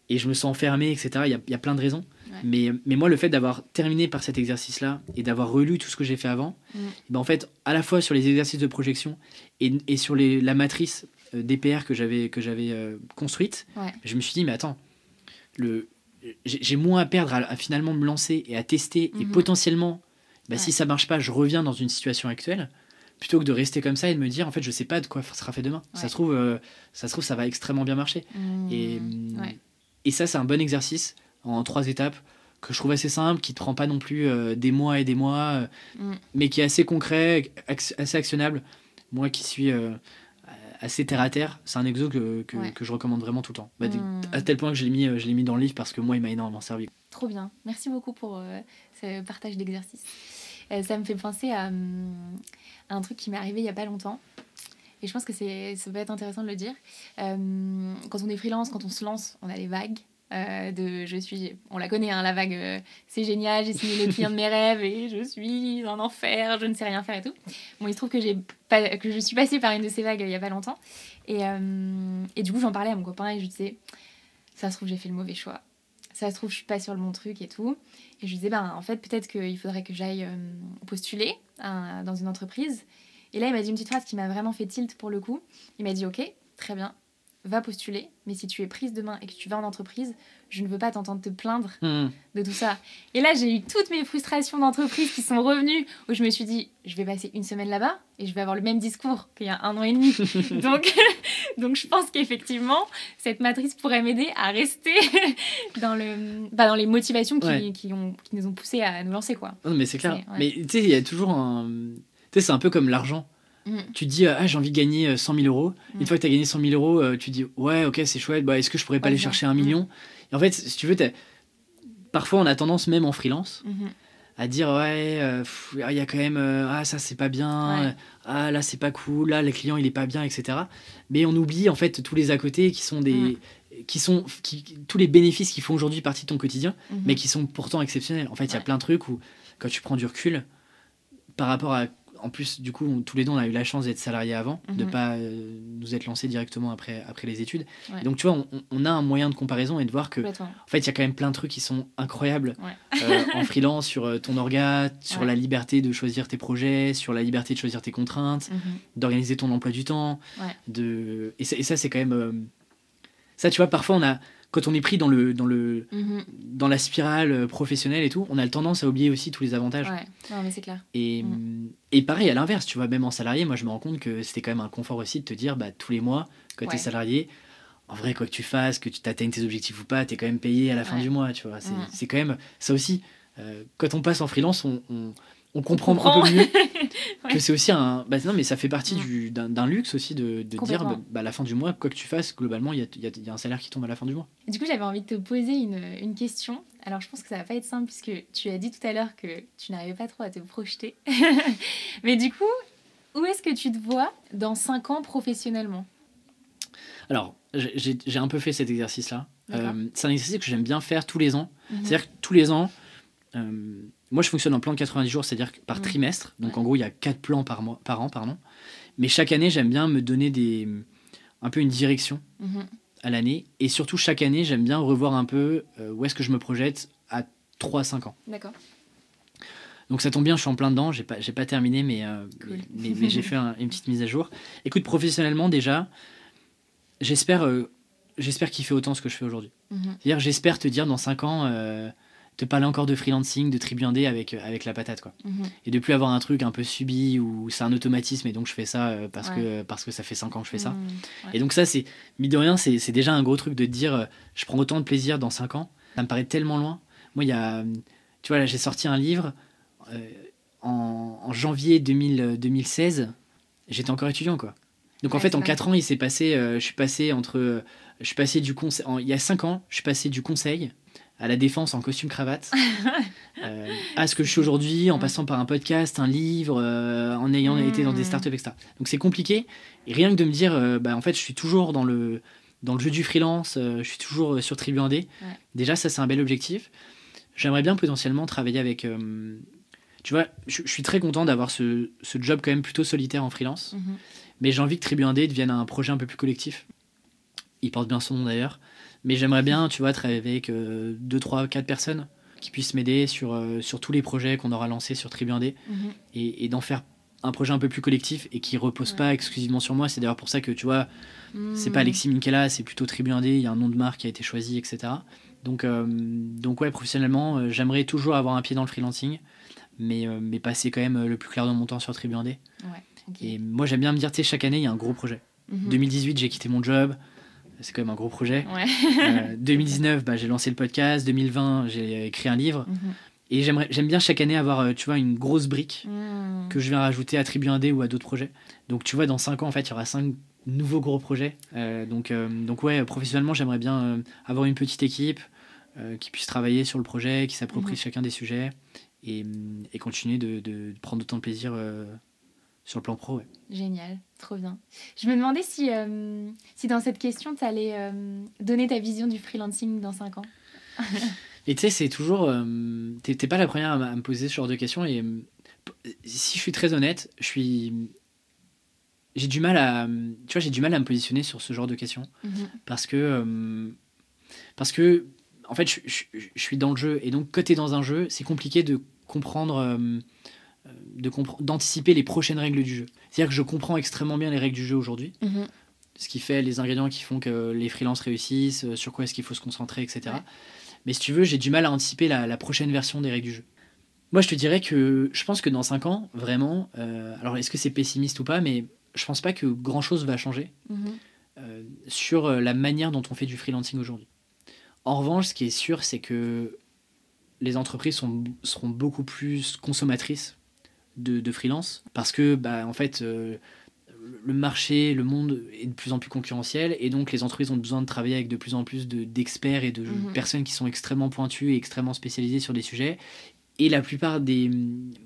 Speaker 2: et je me sens enfermé, etc. Il y a, il y a plein de raisons.
Speaker 1: Ouais.
Speaker 2: Mais, mais moi, le fait d'avoir terminé par cet exercice-là et d'avoir relu tout ce que j'ai fait avant,
Speaker 1: Mm.
Speaker 2: ben en fait, à la fois sur les exercices de projection et, et sur les, la matrice euh, DPR que j'avais que j'avais euh, construite,
Speaker 1: Ouais.
Speaker 2: je me suis dit, mais attends, le, j'ai moins à perdre à, à finalement me lancer et à tester et
Speaker 1: Mhm.
Speaker 2: potentiellement, bah, si ça marche pas, je reviens dans une situation actuelle plutôt que de rester comme ça et de me dire en fait je sais pas de quoi sera fait demain ça se trouve euh, ça se trouve ça va extrêmement bien marcher
Speaker 1: Mm.
Speaker 2: et,
Speaker 1: Ouais.
Speaker 2: et ça, c'est un bon exercice en trois étapes que je trouve assez simple, qui ne te prend pas non plus euh, des mois et des mois, euh,
Speaker 1: Mm.
Speaker 2: mais qui est assez concret, ac- assez actionnable. Moi qui suis euh, assez terre à terre, c'est un exo que, que,
Speaker 1: Ouais.
Speaker 2: que je recommande vraiment tout le temps. Bah. À tel point que je l'ai mis, je l'ai mis dans le livre parce que moi, il m'a énormément servi.
Speaker 1: Trop bien. Merci beaucoup pour ce partage d'exercice. Ça me fait penser à, hum, à un truc qui m'est arrivé il y a pas longtemps. Et je pense que ça peut être intéressant de le dire. Euh, quand on est freelance, quand on se lance, on a les vagues. euh, de je suis on la connaît hein, la vague euh, c'est génial j'ai signé le client de mes rêves et je suis un enfer je ne sais rien faire et tout bon il se trouve que j'ai pas, que je suis passée par une de ces vagues il y a pas longtemps et, et du coup j'en parlais à mon copain et je disais ça se trouve j'ai fait le mauvais choix ça se trouve je suis pas sur le bon truc et tout et je disais ben en fait peut-être qu'il faudrait que j'aille postuler dans une entreprise et là il m'a dit une petite phrase qui m'a vraiment fait tilt pour le coup il m'a dit ok très bien va postuler, mais si tu es prise demain et que tu vas en entreprise, je ne veux pas t'entendre te plaindre
Speaker 2: Hmm.
Speaker 1: de tout ça. Et là, j'ai eu toutes mes frustrations d'entreprise qui sont revenues, où je me suis dit, je vais passer une semaine là-bas et je vais avoir le même discours qu'il y a un an et demi. donc, donc, je pense qu'effectivement, cette matrice pourrait m'aider à rester dans, le, bah, dans les motivations qui,
Speaker 2: Ouais.
Speaker 1: qui, ont, qui nous ont poussés à nous lancer. quoi.
Speaker 2: Non, mais c'est clair.
Speaker 1: Ouais.
Speaker 2: Mais tu sais, il y a toujours un. Tu sais, c'est un peu comme l'argent.
Speaker 1: Mm.
Speaker 2: Tu te dis, ah, j'ai envie de gagner euh, 100 000 euros.
Speaker 1: Mm.
Speaker 2: Une fois que tu as gagné 100 000 euros, euh, tu te dis, ouais, ok, c'est chouette, bah, est-ce que je pourrais pas
Speaker 1: Ouais,
Speaker 2: aller chercher un
Speaker 1: Mm.
Speaker 2: million Et en fait, si tu veux, parfois on a tendance, même en freelance,
Speaker 1: Mhm.
Speaker 2: À dire, ouais, euh, pff, il y a quand même, euh, ah, ça c'est pas bien,
Speaker 1: Ouais.
Speaker 2: ah, là c'est pas cool, là, le client il est pas bien, etc. Mais on oublie en fait tous les à côté qui sont des.
Speaker 1: Mm.
Speaker 2: Qui sont qui, tous les bénéfices qui font aujourd'hui partie de ton quotidien
Speaker 1: Mhm.
Speaker 2: mais qui sont pourtant exceptionnels. En fait, il y a plein de trucs où, quand tu prends du recul, par rapport à. En plus, du coup, on- tous les deux, on a eu la chance d'être salariés avant, de
Speaker 1: Mhm.
Speaker 2: pas euh, nous être lancés directement après, après les études.
Speaker 1: Ouais.
Speaker 2: Donc, tu vois, on, on a un moyen de comparaison et de voir que, en fait, il y a quand même plein de trucs qui sont incroyables
Speaker 1: Ouais.
Speaker 2: euh, en freelance sur euh, ton orga, sur
Speaker 1: Ouais.
Speaker 2: la liberté de choisir tes projets, sur la liberté de choisir tes contraintes,
Speaker 1: Mhm.
Speaker 2: d'organiser ton emploi du temps. De... Et, ça, c'est quand même. Ça, tu vois, parfois, on a. Quand on est pris dans le, dans le,
Speaker 1: Mhm.
Speaker 2: dans la spirale euh, professionnelle et tout, on a le tendance à oublier aussi tous les avantages.
Speaker 1: Ouais, non, mais c'est clair.
Speaker 2: Et,
Speaker 1: Mm.
Speaker 2: et pareil, à l'inverse, tu vois, même en salarié, moi je me rends compte que c'était quand même un confort aussi de te dire, bah, tous les mois, quand tu es salarié, en vrai, quoi que tu fasses, que tu atteignes tes objectifs ou pas, tu es quand même payé à la fin
Speaker 1: Ouais.
Speaker 2: du mois, tu vois. C'est
Speaker 1: Mm.
Speaker 2: c'est quand même ça aussi. euh, quand on passe en freelance, on, on, on comprend
Speaker 1: comprend.
Speaker 2: un peu mieux
Speaker 1: Ouais.
Speaker 2: que c'est aussi un. Bah, non, mais ça fait partie du- d'un luxe aussi de, de dire, bah, bah, à la fin du mois, quoi que tu fasses, globalement, il y y y a un salaire qui tombe à la fin du mois.
Speaker 1: Du coup, j'avais envie de te poser une, une question. Alors, je pense que ça va pas être simple puisque tu as dit tout à l'heure que tu n'arrivais pas trop à te projeter. Mais du coup, où est-ce que tu te vois dans 5 ans professionnellement?
Speaker 2: Alors, j'ai- un peu fait cet exercice-là. Euh, c'est un exercice que j'aime bien faire tous les ans.
Speaker 1: Mhm.
Speaker 2: C'est-à-dire que tous les ans, euh, moi je fonctionne en plan de 90 jours, c'est-à-dire par trimestre. Donc
Speaker 1: Ouais.
Speaker 2: en gros, il y a 4 plans par, mois, par an. Pardon. Mais chaque année, j'aime bien me donner des, un peu une direction
Speaker 1: Mhm.
Speaker 2: à l'année. Et surtout, chaque année, j'aime bien revoir un peu euh, où est-ce que je me projette à 3-5 ans.
Speaker 1: D'accord.
Speaker 2: Donc ça tombe bien, je suis en plein dedans. J'ai pas, j'ai pas terminé, mais, euh,
Speaker 1: Cool.
Speaker 2: mais, mais- mais j'ai fait un- une petite mise à jour. Écoute, professionnellement, déjà, j'espère euh, j'espère kiffer autant ce que je fais aujourd'hui.
Speaker 1: Mhm.
Speaker 2: C'est-à-dire, j'espère te dire dans 5 ans, euh, te parler encore de freelancing, de tribu indé avec, euh, avec la patate, quoi.
Speaker 1: Mhm.
Speaker 2: Et de plus avoir un truc un peu subi où c'est un automatisme et donc je fais ça euh, parce,
Speaker 1: Ouais.
Speaker 2: que, parce que ça fait 5 ans que je fais ça.
Speaker 1: Mhm. Ouais.
Speaker 2: Et donc, ça, c'est, mine de rien, c'est, déjà un gros truc de te dire, euh, je prends autant de plaisir dans 5 ans. Ça me paraît tellement loin. Moi, il y a, tu vois, là, j'ai sorti un livre euh, en, en janvier 2000, euh, 2016. J'étais encore étudiant, quoi. Donc en fait, en
Speaker 1: vrai.
Speaker 2: 4 ans, il s'est passé, euh, je suis passé entre, je suis passé du conseil, il y a 5 ans, je suis passé du conseil à la défense en costume cravate, euh, à ce que je suis aujourd'hui, en
Speaker 1: Mm.
Speaker 2: passant par un podcast, un livre, euh, en ayant
Speaker 1: Mm.
Speaker 2: été dans des startups, etc. Donc c'est compliqué. Et rien que de me dire, euh, bah, en fait, je suis toujours dans le, dans le jeu du freelance, je suis toujours sur Tribu Indé.
Speaker 1: Ouais.
Speaker 2: Déjà, ça, c'est un bel objectif. J'aimerais bien potentiellement travailler avec. tu vois, je, je suis très content d'avoir ce, ce job quand même plutôt solitaire en freelance.
Speaker 1: Mhm.
Speaker 2: Mais j'ai envie que Tribu Indé devienne un projet un peu plus collectif. Il porte bien son nom d'ailleurs. Mais j'aimerais bien, tu vois, travailler avec 2, 3, 4 personnes qui puissent m'aider sur, euh, sur tous les projets qu'on aura lancés sur Tribu Indé
Speaker 1: Mhm.
Speaker 2: et, et d'en faire un projet un peu plus collectif et qui repose
Speaker 1: Ouais.
Speaker 2: pas exclusivement sur moi. C'est d'ailleurs pour ça que, tu vois, c'est pas Alexis Minkela, c'est plutôt Tribu Indé, il y a un nom de marque qui a été choisi, etc. Donc, euh, donc ouais, professionnellement, euh, j'aimerais toujours avoir un pied dans le freelancing, mais, euh, mais passer quand même le plus clair de mon temps sur Tribu Indé.
Speaker 1: Ouais, ok.
Speaker 2: Et moi, j'aime bien me dire, tu sais, chaque année, il y a un gros projet.
Speaker 1: Mhm.
Speaker 2: 2018, j'ai quitté mon job. C'est quand même un gros projet.
Speaker 1: Ouais.
Speaker 2: Euh, 2019, bah, j'ai lancé le podcast. 2020, j'ai écrit un livre.
Speaker 1: Mhm.
Speaker 2: Et j'aimerais, j'aime bien chaque année avoir, euh, tu vois, une grosse brique
Speaker 1: Mhm.
Speaker 2: que je viens rajouter à Tribu Indé ou à d'autres projets. Donc, tu vois, dans 5 ans, en fait, il y aura 5 nouveaux gros projets. Euh, donc, euh, donc, ouais, professionnellement, j'aimerais bien avoir une petite équipe qui puisse travailler sur le projet, qui s'approprie
Speaker 1: Mhm.
Speaker 2: chacun des sujets et, et continuer de, de prendre autant de plaisir sur le plan pro. ouais.
Speaker 1: Génial, trop bien. Je me demandais si, euh, si dans cette question, tu allais donner ta vision du freelancing dans 5 ans.
Speaker 2: Et tu sais, c'est toujours. euh, T'es pas la première à, me poser ce genre de questions. Et euh, si je suis très honnête, je suis. J'ai du mal à. Tu vois, j'ai du mal à me positionner sur ce genre de questions.
Speaker 1: Mhm.
Speaker 2: Parce que. euh, parce que. En fait, je, je- je suis dans le jeu. Et donc, quand t'es dans un jeu, c'est compliqué de comprendre. D'anticiper les prochaines règles du jeu. C'est-à-dire que je comprends extrêmement bien les règles du jeu aujourd'hui.
Speaker 1: Mhm.
Speaker 2: ce qui fait les ingrédients qui font que les freelances réussissent, euh, sur quoi est-ce qu'il faut se concentrer, etc.
Speaker 1: Ouais.
Speaker 2: Mais si tu veux, j'ai du mal à anticiper la, la prochaine version des règles du jeu. Moi, je te dirais que je pense que dans 5 ans, vraiment, euh, alors est-ce que c'est pessimiste ou pas, mais je pense pas que grand-chose va changer
Speaker 1: Mhm.
Speaker 2: euh, sur la manière dont on fait du freelancing aujourd'hui. En revanche, ce qui est sûr, c'est que les entreprises sont- seront beaucoup plus consommatrices de, de freelance parce que, bah, en fait, euh, le marché, le monde est de plus en plus concurrentiel et donc les entreprises ont besoin de travailler avec de plus en plus de- d'experts et de
Speaker 1: Mhm.
Speaker 2: personnes qui sont extrêmement pointues et extrêmement spécialisées sur des sujets. Et la plupart des,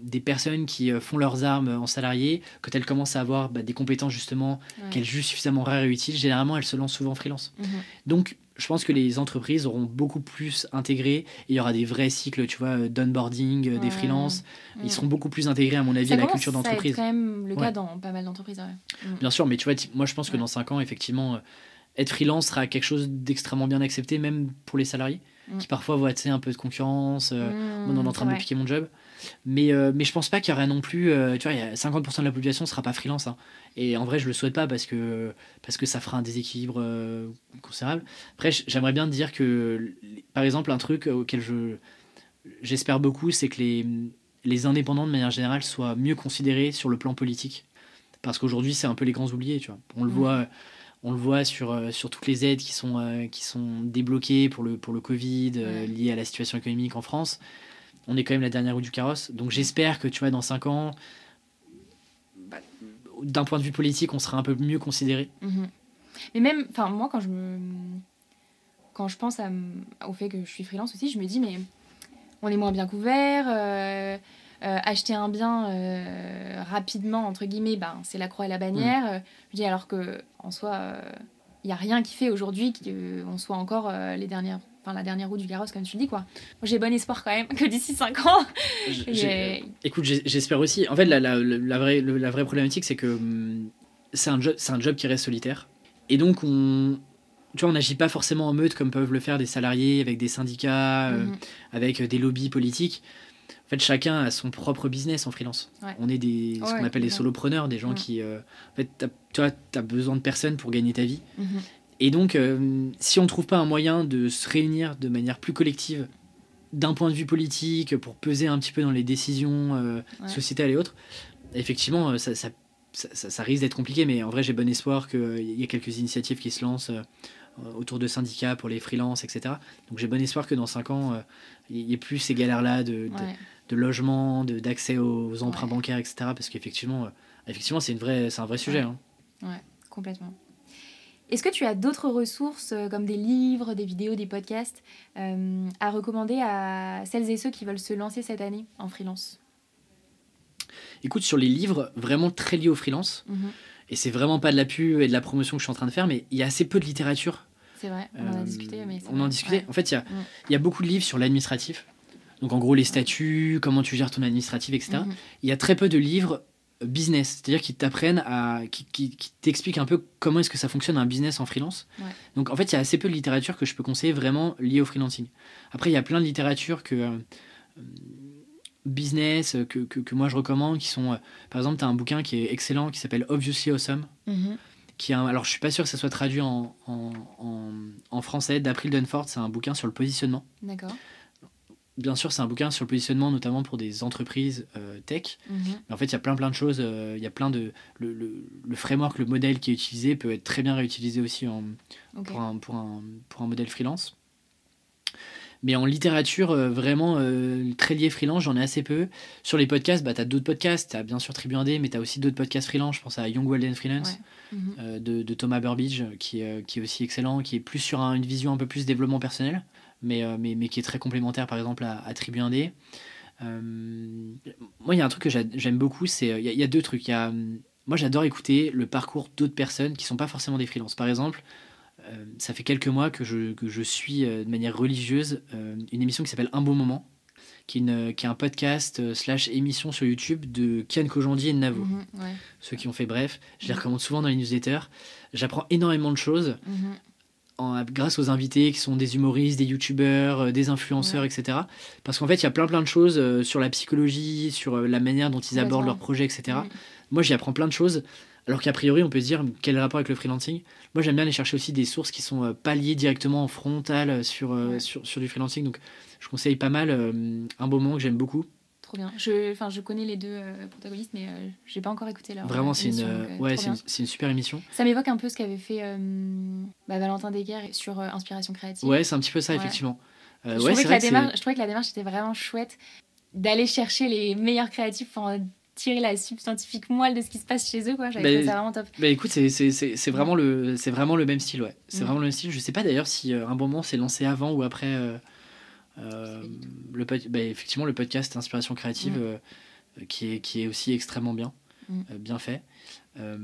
Speaker 2: des personnes qui euh, font leurs armes en salarié, quand elles commencent à avoir bah, des compétences justement
Speaker 1: Ouais.
Speaker 2: qu'elles jugent suffisamment rares et utiles, généralement elles se lancent souvent en freelance.
Speaker 1: Mhm.
Speaker 2: Donc je pense que les entreprises auront beaucoup plus intégré, et il y aura des vrais cycles, tu vois, euh, d'onboarding euh, des freelances, ils seront beaucoup plus intégrés à mon avis
Speaker 1: Ça
Speaker 2: à la culture d'entreprise.
Speaker 1: quand même le cas
Speaker 2: Ouais.
Speaker 1: dans pas mal d'entreprises. ouais. Mhm.
Speaker 2: Bien sûr, mais tu vois, moi je pense que dans 5 ans, effectivement, euh, être freelance sera quelque chose d'extrêmement bien accepté, même pour les salariés,
Speaker 1: Mm.
Speaker 2: qui parfois voient un peu de concurrence, euh, Moi, on est en train de me piquer mon job. Mais, euh, mais je pense pas qu'il y aurait non plus. euh, tu vois, il y a 50% de la population sera pas freelance. hein. Et en vrai, je le souhaite pas parce que, parce que ça fera un déséquilibre euh, considérable. Après, j'aimerais bien dire que, par exemple, un truc auquel je j'espère beaucoup, c'est que les, les indépendants, de manière générale, soient mieux considérés sur le plan politique. Parce qu'aujourd'hui, c'est un peu les grands oubliés. Tu vois. On le
Speaker 1: Mhm.
Speaker 2: voit. On le voit sur, euh, sur toutes les aides qui sont, euh, qui sont débloquées pour le, pour le Covid, euh,
Speaker 1: Ouais.
Speaker 2: liées à la situation économique en France on est quand même la dernière roue du carrosse. Donc j'espère que tu vois dans 5 ans, bah, d'un point de vue politique, on sera un peu mieux considéré.
Speaker 1: Mhm. Mais même, enfin moi quand je me, quand je pense à au fait que je suis freelance aussi, je me dis mais on est moins bien couvert. euh, euh, acheter un bien euh, rapidement entre guillemets, ben c'est la croix et la bannière. Euh, Je dis alors que en soi, il y a rien qui fait aujourd'hui qu'on soit encore les dernières, enfin la dernière roue du carrosse comme tu le dis quoi. J'ai bon espoir quand même que d'ici 5 ans,
Speaker 2: Écoute, j'espère aussi. En fait, la, la, la vraie, la vraie problématique, c'est que hum, c'est un, job, c'est un job qui reste solitaire. Et donc, on. Tu vois, on n'agit pas forcément en meute comme peuvent le faire des salariés avec des syndicats, euh,
Speaker 1: Mhm.
Speaker 2: avec des lobbies politiques. En fait, chacun a son propre business en freelance.
Speaker 1: Ouais.
Speaker 2: On est des, ce
Speaker 1: Ouais,
Speaker 2: qu'on appelle des solopreneurs, des gens qui. euh, en fait, t'as- tu as besoin de personne pour gagner ta vie.
Speaker 1: Mhm.
Speaker 2: Et donc, euh, si on ne trouve pas un moyen de se réunir de manière plus collective, d'un point de vue politique, pour peser un petit peu dans les décisions euh,
Speaker 1: Ouais.
Speaker 2: sociétales et autres, effectivement, euh, ça, ça, ça- ça- ça risque d'être compliqué. Mais en vrai, j'ai bon espoir qu'il y ait quelques initiatives qui se lancent autour de syndicats pour les freelances, etc. Donc, j'ai bon espoir que dans 5 ans, il n'y ait plus ces galères-là de, de,
Speaker 1: Ouais.
Speaker 2: De logement, de- d'accès aux emprunts
Speaker 1: Ouais.
Speaker 2: bancaires, etc. Parce qu'effectivement, euh, effectivement, c'est un vrai sujet.
Speaker 1: Ouais.
Speaker 2: hein.
Speaker 1: Complètement. Est-ce que tu as d'autres ressources euh, comme des livres, des vidéos, des podcasts euh, à recommander à celles et ceux qui veulent se lancer cette année en freelance?
Speaker 2: Écoute, sur les livres vraiment très liés au freelance,
Speaker 1: Mhm.
Speaker 2: et c'est vraiment pas de la pub et de la promotion que je suis en train de faire, mais il y a assez peu de littérature.
Speaker 1: C'est vrai, on en a discuté. Mais
Speaker 2: on en
Speaker 1: vrai.
Speaker 2: discutait.
Speaker 1: Ouais.
Speaker 2: En fait, il y a,
Speaker 1: Mm.
Speaker 2: il y a beaucoup de livres sur l'administratif. Donc, en gros, les statuts, comment tu gères ton administratif, etc.
Speaker 1: Mhm.
Speaker 2: Il y a très peu de livres euh, business, c'est-à-dire qui t'apprennent à. qui, qui, qui t'expliquent un peu comment est-ce que ça fonctionne un business en freelance.
Speaker 1: Ouais.
Speaker 2: Donc, en fait, il y a assez peu de littérature que je peux conseiller vraiment liée au freelancing. Après, il y a plein de littérature que. euh, euh, business que, que, que moi je recommande qui sont euh, par exemple tu as un bouquin qui est excellent qui s'appelle Obviously Awesome
Speaker 1: Mhm.
Speaker 2: qui est un- alors je suis pas sûr que ça soit traduit en, en, en, en français d'April Dunford c'est un bouquin sur le positionnement
Speaker 1: D'accord.
Speaker 2: Bien sûr c'est un bouquin sur le positionnement notamment pour des entreprises euh, tech
Speaker 1: Mhm.
Speaker 2: mais en fait il y a plein plein de choses euh, il y a plein de le, le, le framework le modèle qui est utilisé peut être très bien réutilisé aussi en, pour, un, pour, un, pour un modèle freelance. Mais en littérature euh, vraiment très liée freelance, j'en ai assez peu. Sur les podcasts, bah, tu as d'autres podcasts. Tu as bien sûr Tribu 1D, mais tu as aussi d'autres podcasts freelance. Je pense à Young Wild and Freelance
Speaker 1: Ouais. Mhm.
Speaker 2: de, de Thomas Burbidge, qui, est, qui est aussi excellent, qui est plus sur un- une vision un peu plus développement personnel, mais, euh, mais, mais qui est très complémentaire par exemple à, à Tribu 1D. Euh, moi, il y a un truc que j'a- j'aime beaucoup, c'est euh, il y, a- il y a deux trucs. Il y a, moi, j'adore écouter le parcours d'autres personnes qui sont pas forcément des freelances. Par exemple, euh, ça fait quelques mois que je, que je suis euh, de manière religieuse euh, une émission qui s'appelle Un beau moment, qui est, une- qui est un podcast slash émission sur YouTube de Kian Kojandi et Navo.
Speaker 1: Mhm. Ouais.
Speaker 2: Ceux qui ont fait bref, je les
Speaker 1: Mhm.
Speaker 2: recommande souvent dans les newsletters. J'apprends énormément de choses
Speaker 1: Mhm.
Speaker 2: En- grâce aux invités qui sont des humoristes, des youtubeurs, euh, des influenceurs,
Speaker 1: Ouais.
Speaker 2: etc. Parce qu'en fait, il y a plein plein de choses euh, sur la psychologie, sur euh, la manière dont ils abordent leurs projets, etc.
Speaker 1: Mhm.
Speaker 2: Moi, j'y apprends plein de choses Alors qu'a priori, on peut se dire quel est le rapport avec le freelancing? Moi, j'aime bien aller chercher aussi des sources qui sont pas liées directement en frontal sur,
Speaker 1: Ouais.
Speaker 2: sur, sur du freelancing. Donc, je conseille pas mal un beau moment que j'aime beaucoup.
Speaker 1: Trop bien. Je, enfin, je connais les deux euh, protagonistes, mais euh, j'ai pas encore écouté leur.
Speaker 2: Vraiment, c'est une, ouais, c'est super émission.
Speaker 1: Ça m'évoque un peu ce qu'avait fait euh, bah, Valentin Deguerre sur euh, Inspiration créative.
Speaker 2: Ouais, c'est un petit peu ça,
Speaker 1: Ouais.
Speaker 2: effectivement.
Speaker 1: Je,
Speaker 2: ouais,
Speaker 1: trouvais que la démarche, je trouvais que la démarche était vraiment chouette d'aller chercher les meilleurs créatifs pour en tirer la substantifique moelle de ce qui se passe chez eux. quoi. J'avais
Speaker 2: Bah,
Speaker 1: ça vraiment top.
Speaker 2: Bah écoute, c'est- vraiment, le- c'est vraiment le même style, ouais. C'est
Speaker 1: Mm.
Speaker 2: vraiment le même style. Je sais pas d'ailleurs si euh, un bon moment s'est lancé avant ou après euh, le pod- bah, effectivement le podcast Inspiration créative
Speaker 1: Mm.
Speaker 2: euh, qui, est, qui est aussi extrêmement bien,
Speaker 1: Mm.
Speaker 2: euh, bien fait. Euh,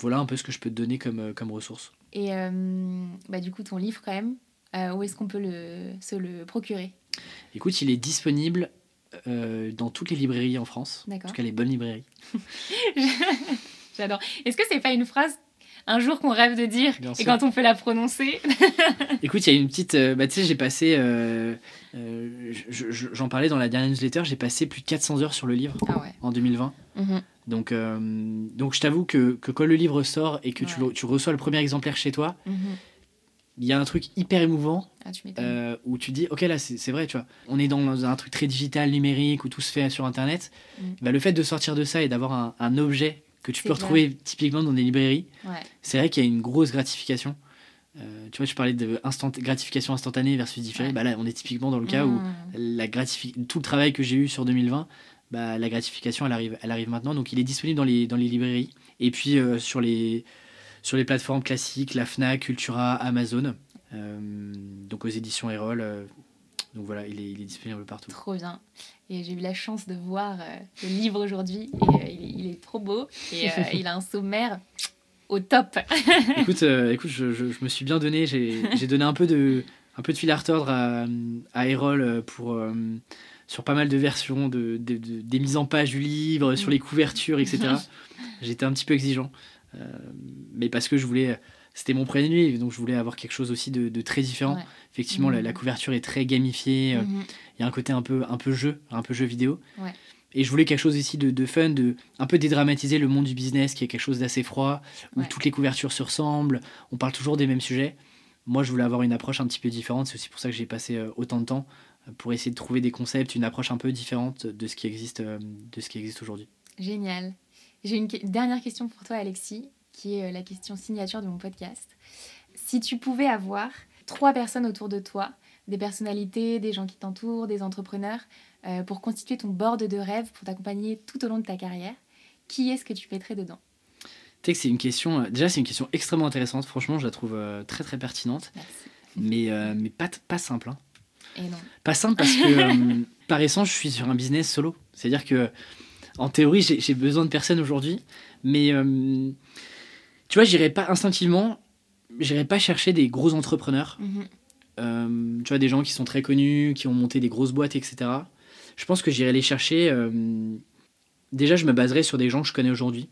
Speaker 2: voilà un peu ce que je peux te donner comme, euh, comme ressource.
Speaker 1: Et euh, bah, du coup, ton livre, quand même, euh, où est-ce qu'on peut le, se le procurer?
Speaker 2: Écoute, il est disponible euh, dans toutes les librairies en France, en tout cas les bonnes librairies.
Speaker 1: J'adore. Est-ce que c'est pas une phrase un jour qu'on rêve de dire
Speaker 2: Bien
Speaker 1: et
Speaker 2: sûr.
Speaker 1: quand on peut la prononcer
Speaker 2: Écoute, il y a une petite. euh, bah, tu sais, j'ai passé. euh, euh, je- je- J'en parlais dans la dernière newsletter, j'ai passé plus de 400 heures sur le livre
Speaker 1: Ah ouais.
Speaker 2: en 2020.
Speaker 1: Mhm.
Speaker 2: Donc, donc je t'avoue que, que quand le livre sort et que tu,
Speaker 1: Ouais.
Speaker 2: tu reçois le premier exemplaire chez toi,
Speaker 1: Mhm.
Speaker 2: il y a un truc hyper émouvant
Speaker 1: Ah, tu
Speaker 2: où tu dis, ok là c'est vrai, tu vois, on est dans un truc très digital, numérique, où tout se fait sur Internet.
Speaker 1: Mm.
Speaker 2: Bah, le fait de sortir de ça et d'avoir un, un objet que tu peux
Speaker 1: clair.
Speaker 2: retrouver typiquement dans des librairies,
Speaker 1: Ouais.
Speaker 2: c'est vrai qu'il y a une grosse gratification. Euh, tu vois, je parlais de instant, gratification instantanée versus différée.
Speaker 1: Ouais.
Speaker 2: Bah là, on est typiquement dans le cas où
Speaker 1: Mhm.
Speaker 2: la tout le travail que j'ai eu sur 2020, bah, la gratification, elle arrive, elle arrive maintenant. Donc, il est disponible dans les, dans les librairies. Et puis, euh, sur, les, sur les plateformes classiques, la FNAC, Cultura, Amazon. Euh, donc, aux éditions Erol. Donc, voilà, il est, il est disponible partout.
Speaker 1: Trop bien. Et j'ai eu la chance de voir euh, le livre aujourd'hui. Et euh, il, est, il est trop beau. Et euh, il a un sommaire au top.
Speaker 2: écoute, écoute je, je- je me suis bien donné. J'ai donné un peu de, un peu de fil à retordre à, à Erol pour, sur pas mal de versions, de, de- de- des mises en page du livre, sur les couvertures, etc. J'étais un petit peu exigeant. Euh, mais parce que je voulais. C'était mon premier livre, donc je voulais avoir quelque chose aussi de, de très différent.
Speaker 1: Ouais.
Speaker 2: Effectivement, la,
Speaker 1: Mhm.
Speaker 2: la couverture est très gamifiée. euh,
Speaker 1: Mhm.
Speaker 2: Il y a un côté un peu, un peu jeu, un peu jeu vidéo.
Speaker 1: Ouais.
Speaker 2: Et je voulais quelque chose ici de, de fun, de un peu dédramatiser le monde du business, qui est quelque chose d'assez froid, où
Speaker 1: Ouais.
Speaker 2: toutes les couvertures se ressemblent, on parle toujours des mêmes sujets. Moi, je voulais avoir une approche un petit peu différente. C'est aussi pour ça que j'ai passé euh, autant de temps euh, pour essayer de trouver des concepts, une approche un peu différente de ce qui existe, de ce qui existe aujourd'hui.
Speaker 1: Génial. J'ai une dernière question pour toi, Alexis, qui est euh, la question signature de mon podcast. Si tu pouvais avoir trois personnes autour de toi, des personnalités, des gens qui t'entourent, des entrepreneurs, euh, pour constituer ton board de rêve, pour t'accompagner tout au long de ta carrière, qui est-ce que tu mettrais dedans?
Speaker 2: Tu sais que c'est une question. euh, déjà, c'est une question extrêmement intéressante. Franchement, je la trouve euh, très très pertinente,
Speaker 1: Merci.
Speaker 2: mais mais pas pas simple. hein.
Speaker 1: Et non.
Speaker 2: Pas simple parce que par essence, je suis sur un business solo. C'est-à-dire que, en théorie, j'ai besoin de personne aujourd'hui, mais tu vois, j'irai pas instinctivement, j'irai pas chercher des gros entrepreneurs.
Speaker 1: Mhm.
Speaker 2: Euh, tu vois, des gens qui sont très connus, qui ont monté des grosses boîtes, etc. Je pense que j'irai les chercher. euh, déjà, je me baserai sur des gens que je connais aujourd'hui.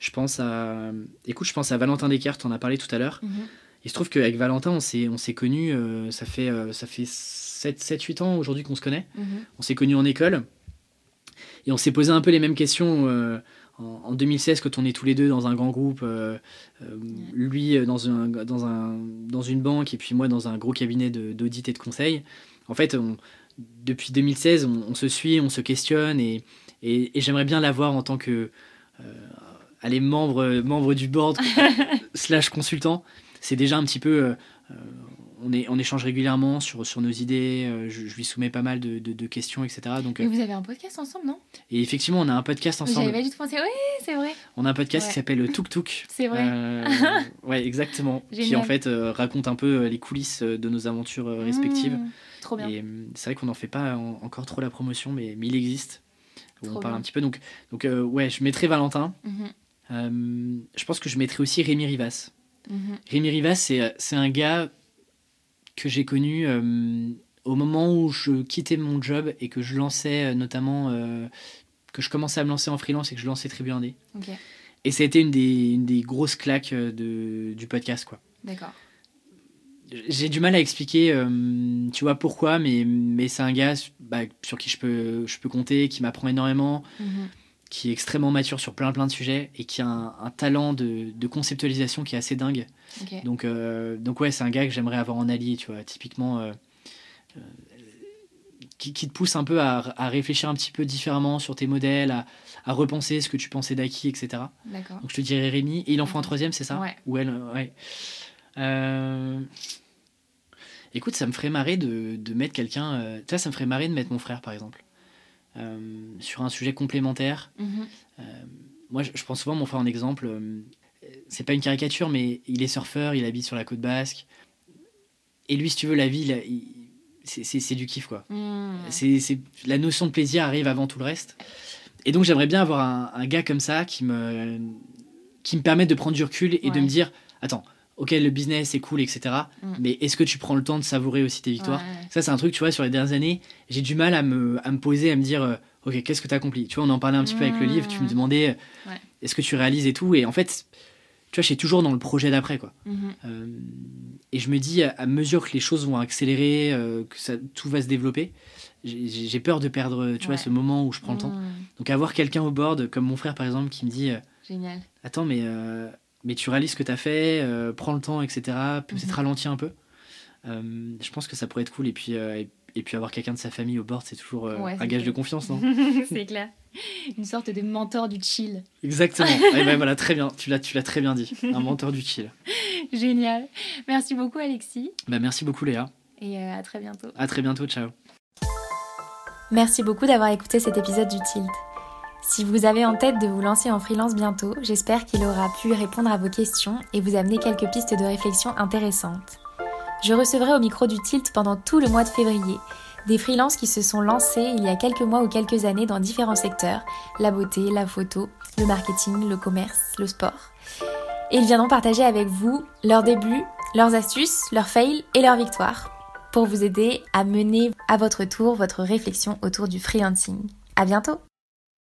Speaker 2: Je pense à. Écoute, je pense à Valentin Descartes, on en a parlé tout à l'heure.
Speaker 1: Mhm.
Speaker 2: Il se trouve qu'avec Valentin, on s'est, on s'est connus, euh, ça fait, ça fait 7-8 ans aujourd'hui qu'on se connaît.
Speaker 1: Mhm.
Speaker 2: On s'est connus en école. Et on s'est posé un peu les mêmes questions en, en 2016 quand on est tous les deux dans un grand groupe. euh, euh, lui euh, dans, un, dans, un, dans une banque et puis moi dans un gros cabinet d'audit et de conseil. En fait, on- depuis 2016, on, on se suit, on se questionne et, et, et j'aimerais bien l'avoir en tant que allez, membre, membre du board slash consultant. C'est déjà un petit peu... euh, euh, on, est, on échange régulièrement sur, sur nos idées, euh, je, je lui soumets pas mal de, de- de questions, etc. Donc,
Speaker 1: Mais
Speaker 2: euh,
Speaker 1: vous avez un podcast ensemble, non?
Speaker 2: et effectivement, on a un podcast
Speaker 1: J'avais
Speaker 2: ensemble.
Speaker 1: pas du tout pensé. Oui, c'est vrai.
Speaker 2: On a un podcast
Speaker 1: Ouais.
Speaker 2: qui s'appelle Tuk Tuk.
Speaker 1: C'est vrai.
Speaker 2: Euh, ouais, exactement. qui en fait euh, raconte un peu euh, les coulisses euh, de nos aventures euh, respectives.
Speaker 1: Mmh, trop bien.
Speaker 2: Et euh, c'est vrai qu'on n'en fait pas en- encore trop la promotion, mais, mais il existe. Où
Speaker 1: Trop
Speaker 2: on parle
Speaker 1: bien.
Speaker 2: un petit peu. Donc, donc euh, ouais, je mettrai Valentin. Euh, je pense que je mettrai aussi Rémi Rivas.
Speaker 1: Mhm.
Speaker 2: Rémi Rivas, euh, c'est un gars que j'ai connu euh, au moment où je quittais mon job et que je lançais euh, notamment, euh, que je commençais à me lancer en freelance et que je lançais Tribu Indé.
Speaker 1: Ok,
Speaker 2: Et ça a été une des, une des grosses claques de, du podcast, quoi.
Speaker 1: d'accord.
Speaker 2: J'ai du mal à expliquer, euh, tu vois, pourquoi, mais, mais c'est un gars bah, sur qui je peux, je peux compter, qui m'apprend énormément,
Speaker 1: Mhm.
Speaker 2: Qui est extrêmement mature sur plein plein de sujets et qui a un, talent de, conceptualisation qui est assez dingue. Donc, euh, donc ouais, c'est un gars que j'aimerais avoir en allié, tu vois. Typiquement, euh, euh, qui, te pousse un peu à, réfléchir un petit peu différemment sur tes modèles, à, repenser ce que tu pensais d'acquis, etc. Donc je te dirais Rémi. Et il en faut un troisième, c'est ça
Speaker 1: Ouais.
Speaker 2: Ou elle, ouais. Écoute, ça me ferait marrer de, de mettre quelqu'un. vois, ça me ferait marrer de mettre mon frère, par exemple. Euh, sur un sujet complémentaire. Mhm. Euh, moi, je, prends souvent mon frère en exemple. Euh, c'est pas une caricature, mais il est surfeur, il habite sur la côte basque. Et lui, si tu veux, la vie, c'est du kiff, quoi. Mhm. C'est la notion de plaisir arrive avant tout le reste. Et donc, j'aimerais bien avoir un, gars comme ça qui me, qui me permette de prendre du recul et de me dire Attends, ok, le business est cool, etc. Mm. Mais est-ce que tu prends le temps de savourer aussi tes victoires Ça, c'est un truc, tu vois, sur les dernières années, j'ai du mal à me, à me poser, à me dire, euh, ok, qu'est-ce que tu as accompli Tu vois, on en parlait un petit peu avec le livre, tu me mm. demandais, euh, est-ce que tu réalises et tout? Et en fait, tu vois, je suis toujours dans le projet d'après, quoi. Mm-hmm. Euh, et je me dis, à, mesure que les choses vont accélérer, que ça, tout va se développer, j'ai peur de perdre, tu vois, ce moment où je prends le temps. Mm. Donc, avoir quelqu'un au board, comme mon frère, par exemple, qui me dit,
Speaker 1: Génial.
Speaker 2: attends, mais mais tu réalises ce que tu as fait, euh, prends le temps, etc. Peut-être mhm. ralentir un peu. Euh, je pense que ça pourrait être cool. Et puis, euh, et, puis avoir quelqu'un de sa famille au bord, c'est toujours un gage de confiance, non?
Speaker 1: C'est clair. Une sorte de mentor du chill.
Speaker 2: Exactement. Eh ben, voilà, très bien. Tu l'as, tu l'as très bien dit. Un mentor du chill.
Speaker 1: Génial. Merci beaucoup, Alexis.
Speaker 2: Bah, merci beaucoup, Léa.
Speaker 1: Et à très bientôt.
Speaker 2: À très bientôt. Ciao.
Speaker 1: Merci beaucoup d'avoir écouté cet épisode du Tilt. Si vous avez en tête de vous lancer en freelance bientôt, j'espère qu'il aura pu répondre à vos questions et vous amener quelques pistes de réflexion intéressantes. Je recevrai au micro du Tilt pendant tout le mois de février des freelances qui se sont lancés il y a quelques mois ou quelques années dans différents secteurs, la beauté, la photo, le marketing, le commerce, le sport. Et ils viendront partager avec vous leurs débuts, leurs astuces, leurs fails et leurs victoires pour vous aider à mener à votre tour votre réflexion autour du freelancing. À bientôt!